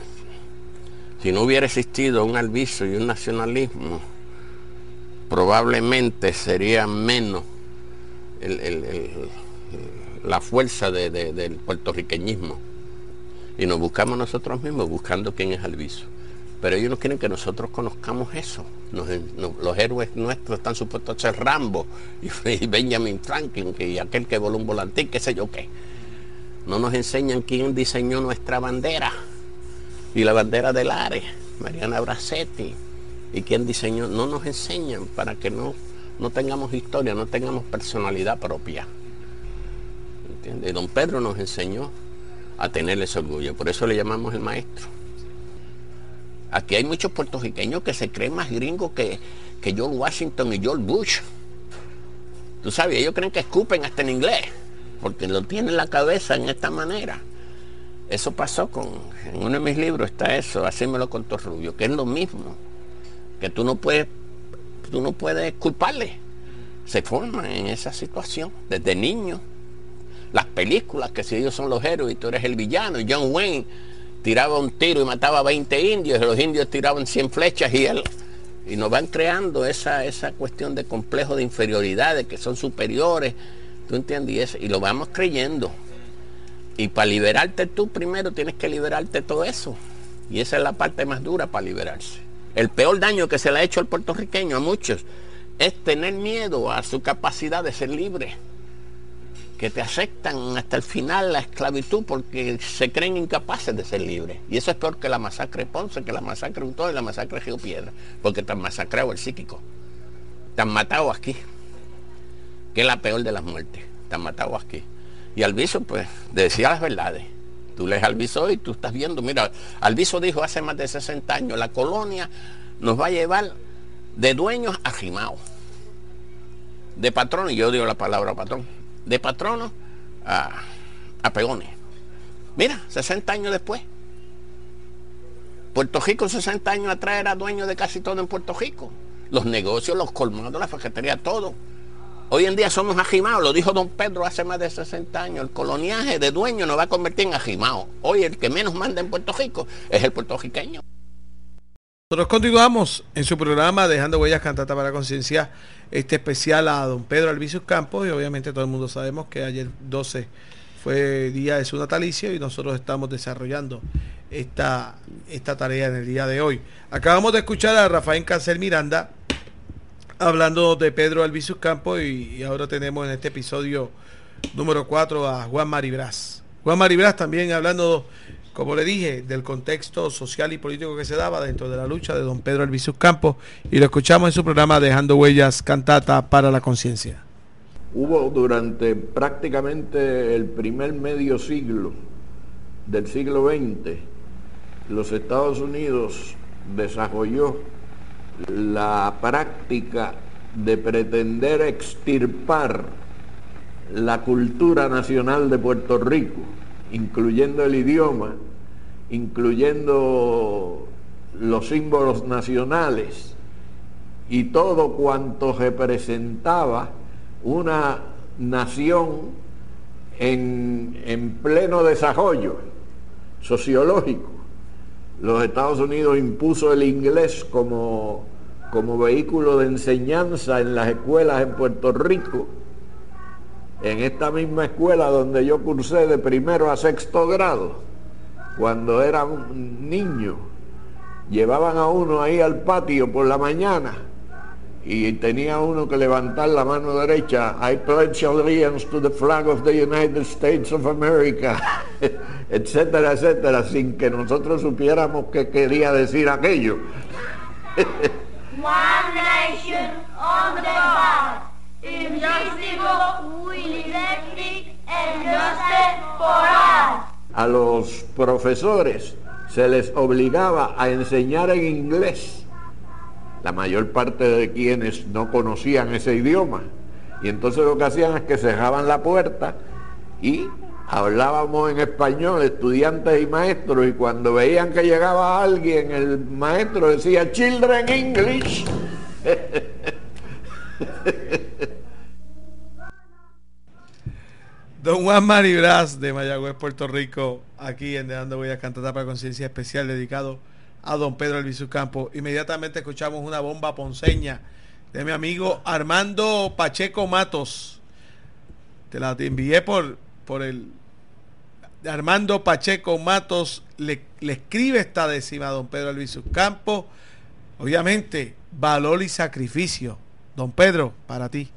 Si no hubiera existido un albizo y un nacionalismo, probablemente sería menos la fuerza de- de- del puertorriqueñismo. Y nos buscamos nosotros mismos buscando quién es Alviso. Pero ellos no quieren que nosotros conozcamos eso. Los héroes nuestros están supuestos a ser Rambo y, y Benjamin Franklin y aquel que voló un volantín, qué sé yo qué. No nos enseñan quién diseñó nuestra bandera y la bandera del ARE, Mariana Bracetti, y quién diseñó. No nos enseñan para que no, no tengamos historia, no tengamos personalidad propia. ¿Entiendes? Don Pedro nos enseñó a tener ese orgullo, por eso le llamamos el maestro. Aquí hay muchos puertorriqueños que se creen más gringos que, que George Washington y George Bush. Tú sabes, ellos creen que escupen hasta en inglés, porque lo tienen en la cabeza en esta manera. Eso pasó con, en uno de mis libros está eso, hacérmelo con Rubio, que es lo mismo, que tú no puedes, tú no puedes culparle. Se forman en esa situación desde niños. Las películas, que si ellos son los héroes y tú eres el villano, John Wayne tiraba un tiro y mataba a 20 indios, y los indios tiraban 100 flechas y él. Y nos van creando esa, esa cuestión de complejo de inferioridad, de que son superiores, ¿tú entiendes? Y lo vamos creyendo. Y para liberarte tú primero tienes que liberarte todo eso. Y esa es la parte más dura para liberarse. El peor daño que se le ha hecho al puertorriqueño, a muchos, es tener miedo a su capacidad de ser libre. Que te aceptan hasta el final la esclavitud porque se creen incapaces de ser libres. Y eso es peor que la masacre Ponce, que la masacre y la masacre Río Piedra. Porque te han masacrado el psíquico. Te han matado aquí. Que es la peor de las muertes. Te han matado aquí. Y Alviso, pues, decía las verdades. Tú lees Alviso y tú estás viendo, mira, Alviso dijo hace más de 60 años, la colonia nos va a llevar de dueños a gimaos. De patronos, y yo digo la palabra patrón, de patronos a, a peones. Mira, 60 años después. Puerto Rico 60 años atrás era dueño de casi todo en Puerto Rico. Los negocios, los colmados, la fajetería, todo. Hoy en día somos ajimados, lo dijo don Pedro hace más de 60 años. El coloniaje de dueño nos va a convertir en ajimados. Hoy el que menos manda en Puerto Rico es el puertorriqueño. Nosotros continuamos en su programa Dejando Huellas Cantata para Conciencia, este especial a don Pedro Alvicius Campos y obviamente todo el mundo sabemos que ayer 12 fue día de su natalicio y nosotros estamos desarrollando esta, esta tarea en el día de hoy. Acabamos de escuchar a Rafael Cancel Miranda hablando de Pedro Alvicius Campos y, ahora tenemos en este episodio número 4 a Juan Maribraz. Juan Maribraz también hablando, como le dije, del contexto social y político que se daba dentro de la lucha de don Pedro Alvicius Campos y lo escuchamos en su programa Dejando Huellas Cantata para la Conciencia. Hubo durante prácticamente el primer medio siglo del siglo XX, los Estados Unidos desarrolló la práctica de pretender extirpar la cultura nacional de Puerto Rico, incluyendo el idioma, incluyendo los símbolos nacionales y todo cuanto representaba una nación en, en pleno desarrollo sociológico. Los Estados Unidos impuso el inglés como, como vehículo de enseñanza en las escuelas en Puerto Rico. En esta misma escuela donde yo cursé de primero a sexto grado, cuando era un niño, llevaban a uno ahí al patio por la mañana y tenía uno que levantar la mano derecha, I pledge allegiance to the flag of the United States of America, etcétera, etcétera, sin que nosotros supiéramos qué quería decir aquello. One nation under God, indivisible, with liberty and justice for all. A los profesores se les obligaba a enseñar en inglés, la mayor parte de quienes no conocían ese idioma. Y entonces lo que hacían es que cerraban la puerta y hablábamos en español, estudiantes y maestros, y cuando veían que llegaba alguien, el maestro decía, Children English. Don Juan Maribraz de Mayagüez, Puerto Rico, aquí en Dejando Huellas Cantata para Conciencia especial dedicado a don Pedro Alviso Campo. Inmediatamente escuchamos una bomba ponceña de mi amigo Armando Pacheco Matos. Te la envié por, por el... Armando Pacheco Matos le, le escribe esta décima a don Pedro Alviso Campo. Obviamente, valor y sacrificio. Don Pedro, para ti.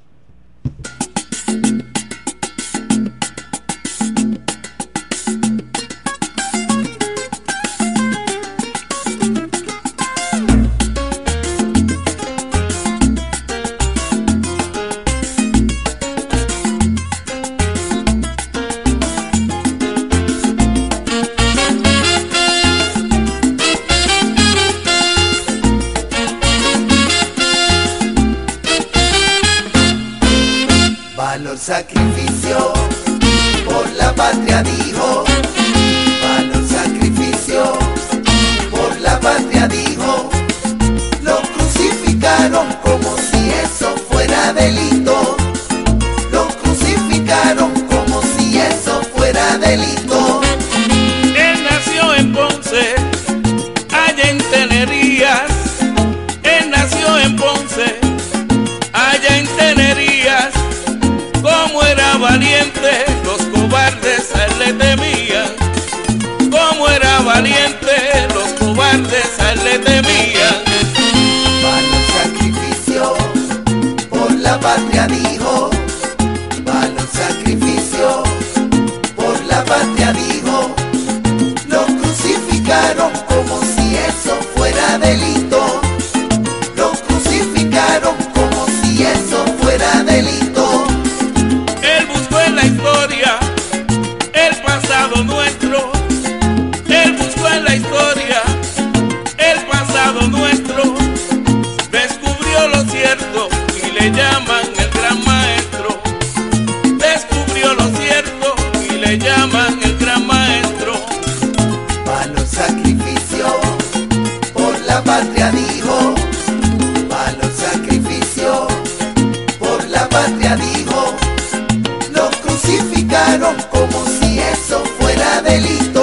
dijo, para los por la patria dijo, los crucificaron como si eso fuera delito.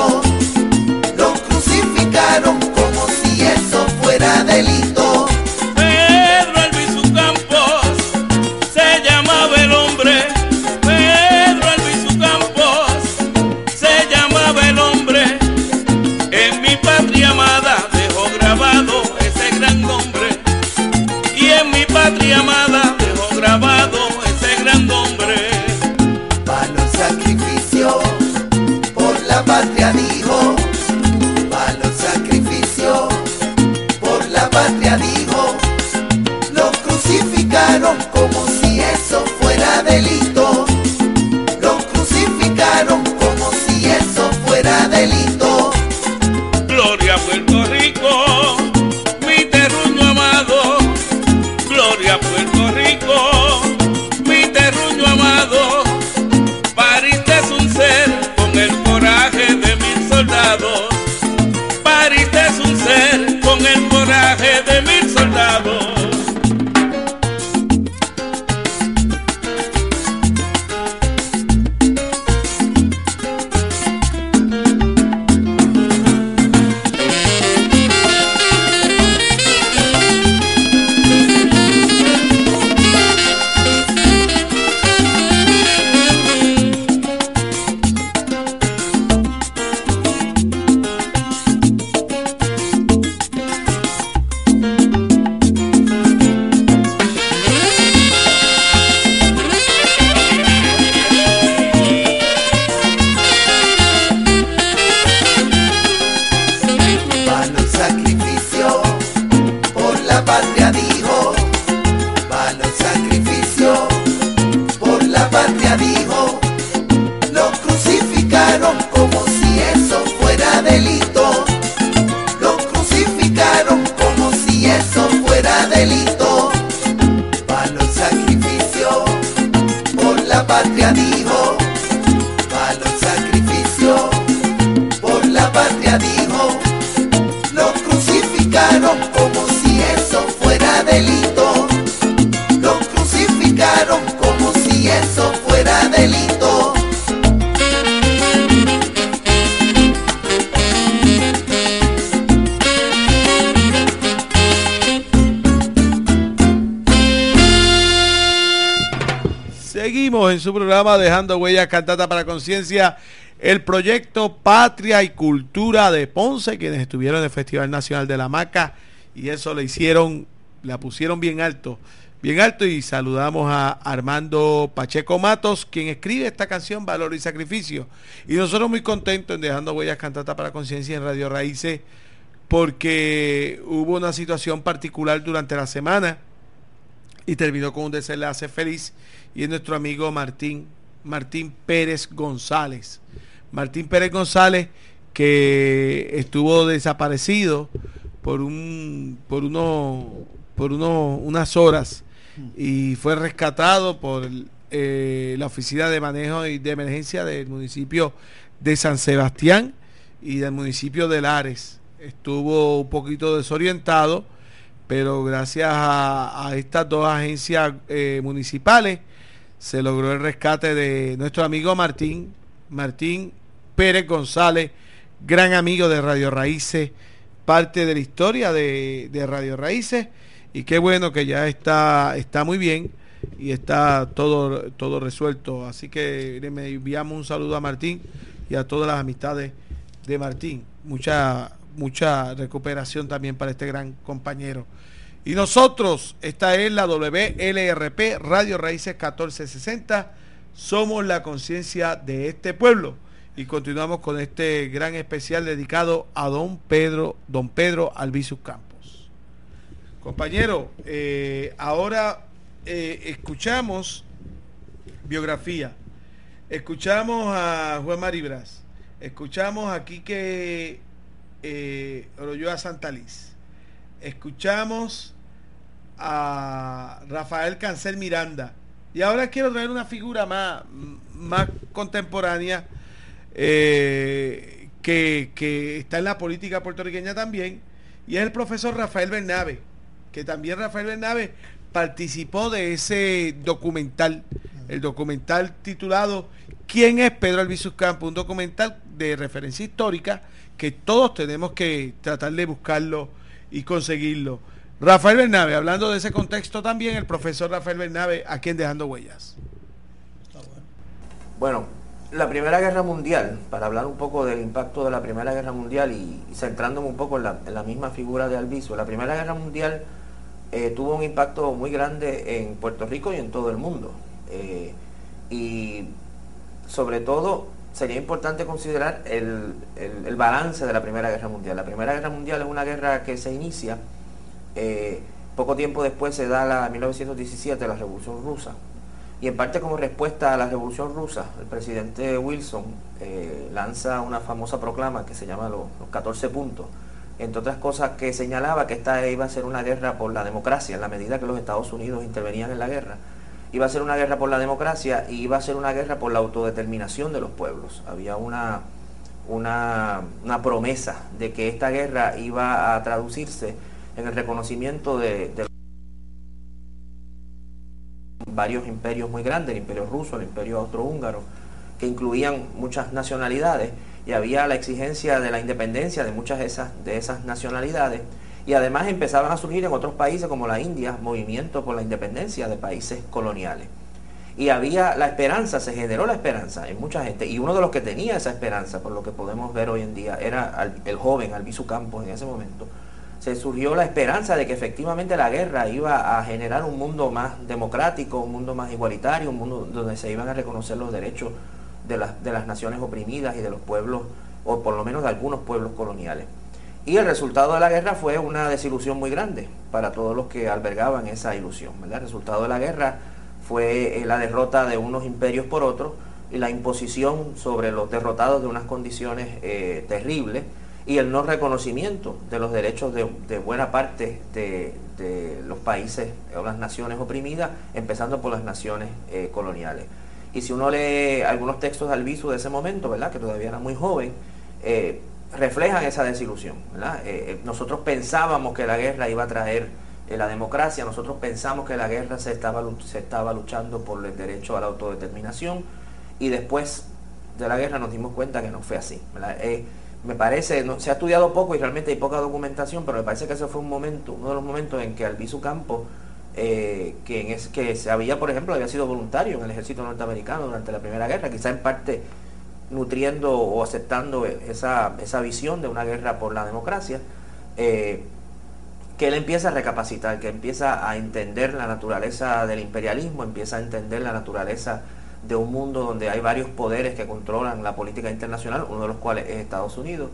su programa Dejando Huellas Cantata para Conciencia, el proyecto Patria y Cultura de Ponce, quienes estuvieron en el Festival Nacional de la Maca y eso le hicieron, la pusieron bien alto, bien alto y saludamos a Armando Pacheco Matos, quien escribe esta canción Valor y Sacrificio. Y nosotros muy contentos en Dejando Huellas Cantata para Conciencia en Radio Raíces porque hubo una situación particular durante la semana y terminó con un desenlace feliz y es nuestro amigo Martín Martín Pérez González. Martín Pérez González que estuvo desaparecido por un por uno por uno, unas horas y fue rescatado por eh, la oficina de manejo y de emergencia del municipio de San Sebastián y del municipio de Lares. Estuvo un poquito desorientado, pero gracias a, estas dos agencias eh, municipales se logró el rescate de nuestro amigo Martín, Martín Pérez González, gran amigo de Radio Raíces, parte de la historia de, de Radio Raíces, y qué bueno que ya está, está muy bien y está todo, todo resuelto. Así que le enviamos un saludo a Martín y a todas las amistades de Martín. Mucha, mucha recuperación también para este gran compañero. Y nosotros, esta es la WLRP Radio Raíces 1460, somos la conciencia de este pueblo. Y continuamos con este gran especial dedicado a don Pedro, don Pedro Albizu Campos. Compañero, eh, ahora eh, escuchamos biografía, escuchamos a Juan Maribras, escuchamos a Quique eh, Santaliz, escuchamos a Rafael Cancel Miranda. Y ahora quiero traer una figura más, más contemporánea eh, que, que, está en la política puertorriqueña también, y es el profesor Rafael Bernabe, que también Rafael Bernabe participó de ese documental, el documental titulado ¿Quién es Pedro Albizu Campo? Un documental de referencia histórica que todos tenemos que tratar de buscarlo y conseguirlo. Rafael Bernabe, hablando de ese contexto también, el profesor Rafael Bernabe, aquí en Dejando Huellas. Bueno, la Primera Guerra Mundial, para hablar un poco del impacto de la Primera Guerra Mundial y, centrándome un poco en la, misma figura de Albizu, la Primera Guerra Mundial eh, tuvo un impacto muy grande en Puerto Rico y en todo el mundo. Eh, y sobre todo sería importante considerar el, el balance de la Primera Guerra Mundial. La Primera Guerra Mundial es una guerra que se inicia eh, poco tiempo después se da la 1917, la Revolución Rusa. Y en parte como respuesta a la Revolución Rusa, el presidente Wilson eh, lanza una famosa proclama que se llama los, 14 puntos, entre otras cosas que señalaba que esta iba a ser una guerra por la democracia, en la medida que los Estados Unidos intervenían en la guerra. Iba a ser una guerra por la democracia y iba a ser una guerra por la autodeterminación de los pueblos. Había una, una, una promesa de que esta guerra iba a traducirse en el reconocimiento de, varios imperios muy grandes, el imperio ruso, el imperio austrohúngaro, que incluían muchas nacionalidades y había la exigencia de la independencia de muchas de esas, de esas nacionalidades y además empezaban a surgir en otros países como la India movimientos por la independencia de países coloniales. Y había la esperanza, se generó la esperanza en mucha gente y uno de los que tenía esa esperanza, por lo que podemos ver hoy en día, era el joven Albizu Campos en ese momento, se surgió la esperanza de que efectivamente la guerra iba a generar un mundo más democrático, un mundo más igualitario, un mundo donde se iban a reconocer los derechos de las, de las naciones oprimidas y de los pueblos, o por lo menos de algunos pueblos coloniales. Y el resultado de la guerra fue una desilusión muy grande para todos los que albergaban esa ilusión. El resultado de la guerra fue eh, la derrota de unos imperios por otros y la imposición sobre los derrotados de unas condiciones eh, terribles y el no reconocimiento de los derechos de, buena parte de, los países o las naciones oprimidas, empezando por las naciones eh, coloniales. Y si uno lee algunos textos de Albizu de ese momento, ¿verdad? que todavía era muy joven, eh, reflejan esa desilusión. Eh, nosotros pensábamos que la guerra iba a traer la democracia, nosotros pensamos que la guerra se estaba, se estaba luchando por el derecho a la autodeterminación y después de la guerra nos dimos cuenta que no fue así me parece, no, se ha estudiado poco y realmente hay poca documentación, pero me parece que ese fue un momento, uno de los momentos en que Albizu Campo, eh, que, que se había, por ejemplo, había sido voluntario en el ejército norteamericano durante la Primera Guerra, quizá en parte nutriendo o aceptando esa, esa visión de una guerra por la democracia, eh, que él empieza a recapacitar, que empieza a entender la naturaleza del imperialismo, empieza a entender la naturaleza de un mundo donde hay varios poderes que controlan la política internacional, uno de los cuales es Estados Unidos,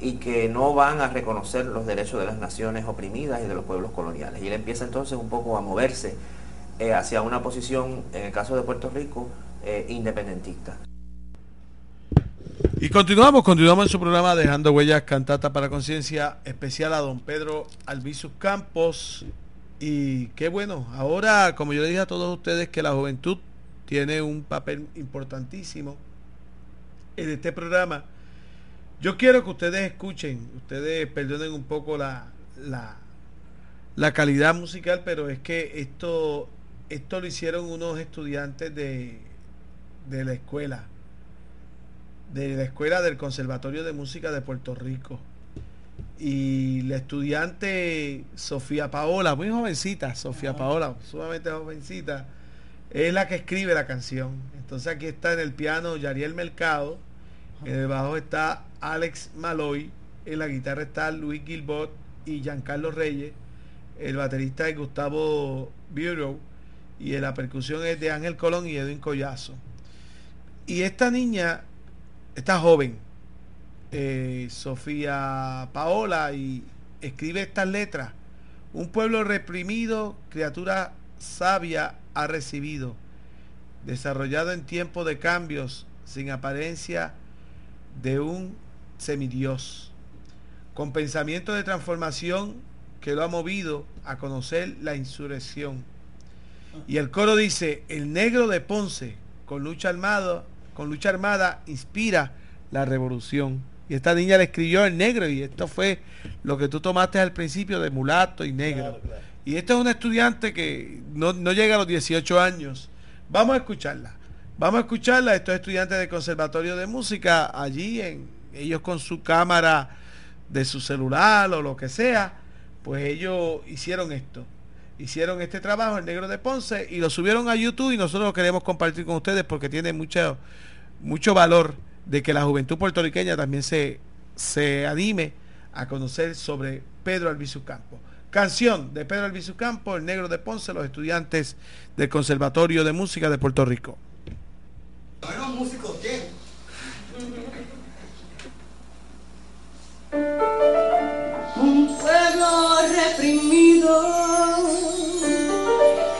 y que no van a reconocer los derechos de las naciones oprimidas y de los pueblos coloniales. Y él empieza entonces un poco a moverse eh, hacia una posición, en el caso de Puerto Rico, eh, independentista. Y continuamos, continuamos en su programa Dejando Huellas Cantata para Conciencia, especial a don Pedro Albizu Campos. Y qué bueno, ahora, como yo le dije a todos ustedes, que la juventud tiene un papel importantísimo en este programa. Yo quiero que ustedes escuchen, ustedes perdonen un poco la, la, la calidad musical, pero es que esto, esto lo hicieron unos estudiantes de, de la escuela de la Escuela del Conservatorio de Música de Puerto Rico. Y la estudiante Sofía Paola, muy jovencita, Sofía Paola, sumamente jovencita, es la que escribe la canción. Entonces aquí está en el piano Yariel Mercado, en el bajo está Alex Maloy, en la guitarra está Luis Gilbert y Giancarlo Reyes, el baterista es Gustavo Bureau y en la percusión es de Ángel Colón y Edwin Collazo. Y esta niña esta joven, eh, Sofía Paola, y escribe estas letras. Un pueblo reprimido, criatura sabia ha recibido, desarrollado en tiempo de cambios, sin apariencia de un semidios, con pensamiento de transformación que lo ha movido a conocer la insurrección. Y el coro dice, el negro de Ponce, con lucha armada, con lucha armada inspira la revolución. Y esta niña le escribió en negro y esto fue lo que tú tomaste al principio de mulato y negro. Y esta es una estudiante que no, llega a los 18 años. Vamos a escucharla. Vamos a escucharla. Estos estudiantes del Conservatorio de Música allí, en, ellos con su cámara de su celular o lo que sea, pues ellos hicieron esto. Hicieron este trabajo, el negro de Ponce, y lo subieron a YouTube y nosotros lo queremos compartir con ustedes porque tiene mucho, mucho valor de que la juventud puertorriqueña también se, se anime a conocer sobre Pedro Albizu Campo. Canción de Pedro Albizu Campo, El Negro de Ponce, los estudiantes del Conservatorio de Música de Puerto Rico. Un pueblo reprimido,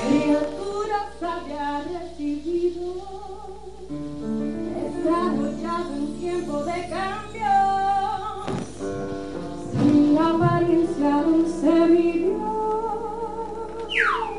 criatura sabia recibido desarrollado en tiempo de cambio, sin apariencia de you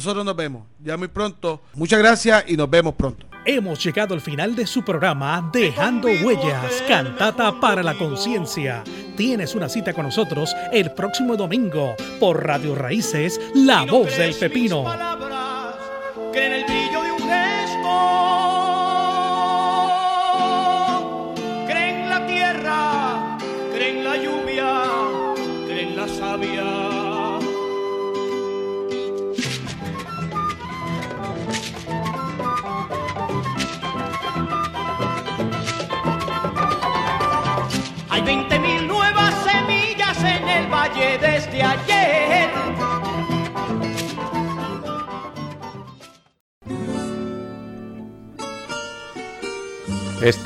nosotros nos vemos ya muy pronto. Muchas gracias y nos vemos pronto. Hemos llegado al final de su programa Dejando Huellas, Cantata para la Conciencia. Tienes una cita con nosotros el próximo domingo por Radio Raíces, La Voz del Pepino.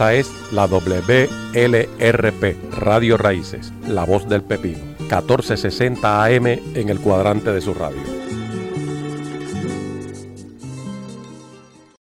Esta es la WLRP, Radio Raíces, La Voz del Pepino, 1460 AM en el cuadrante de su radio.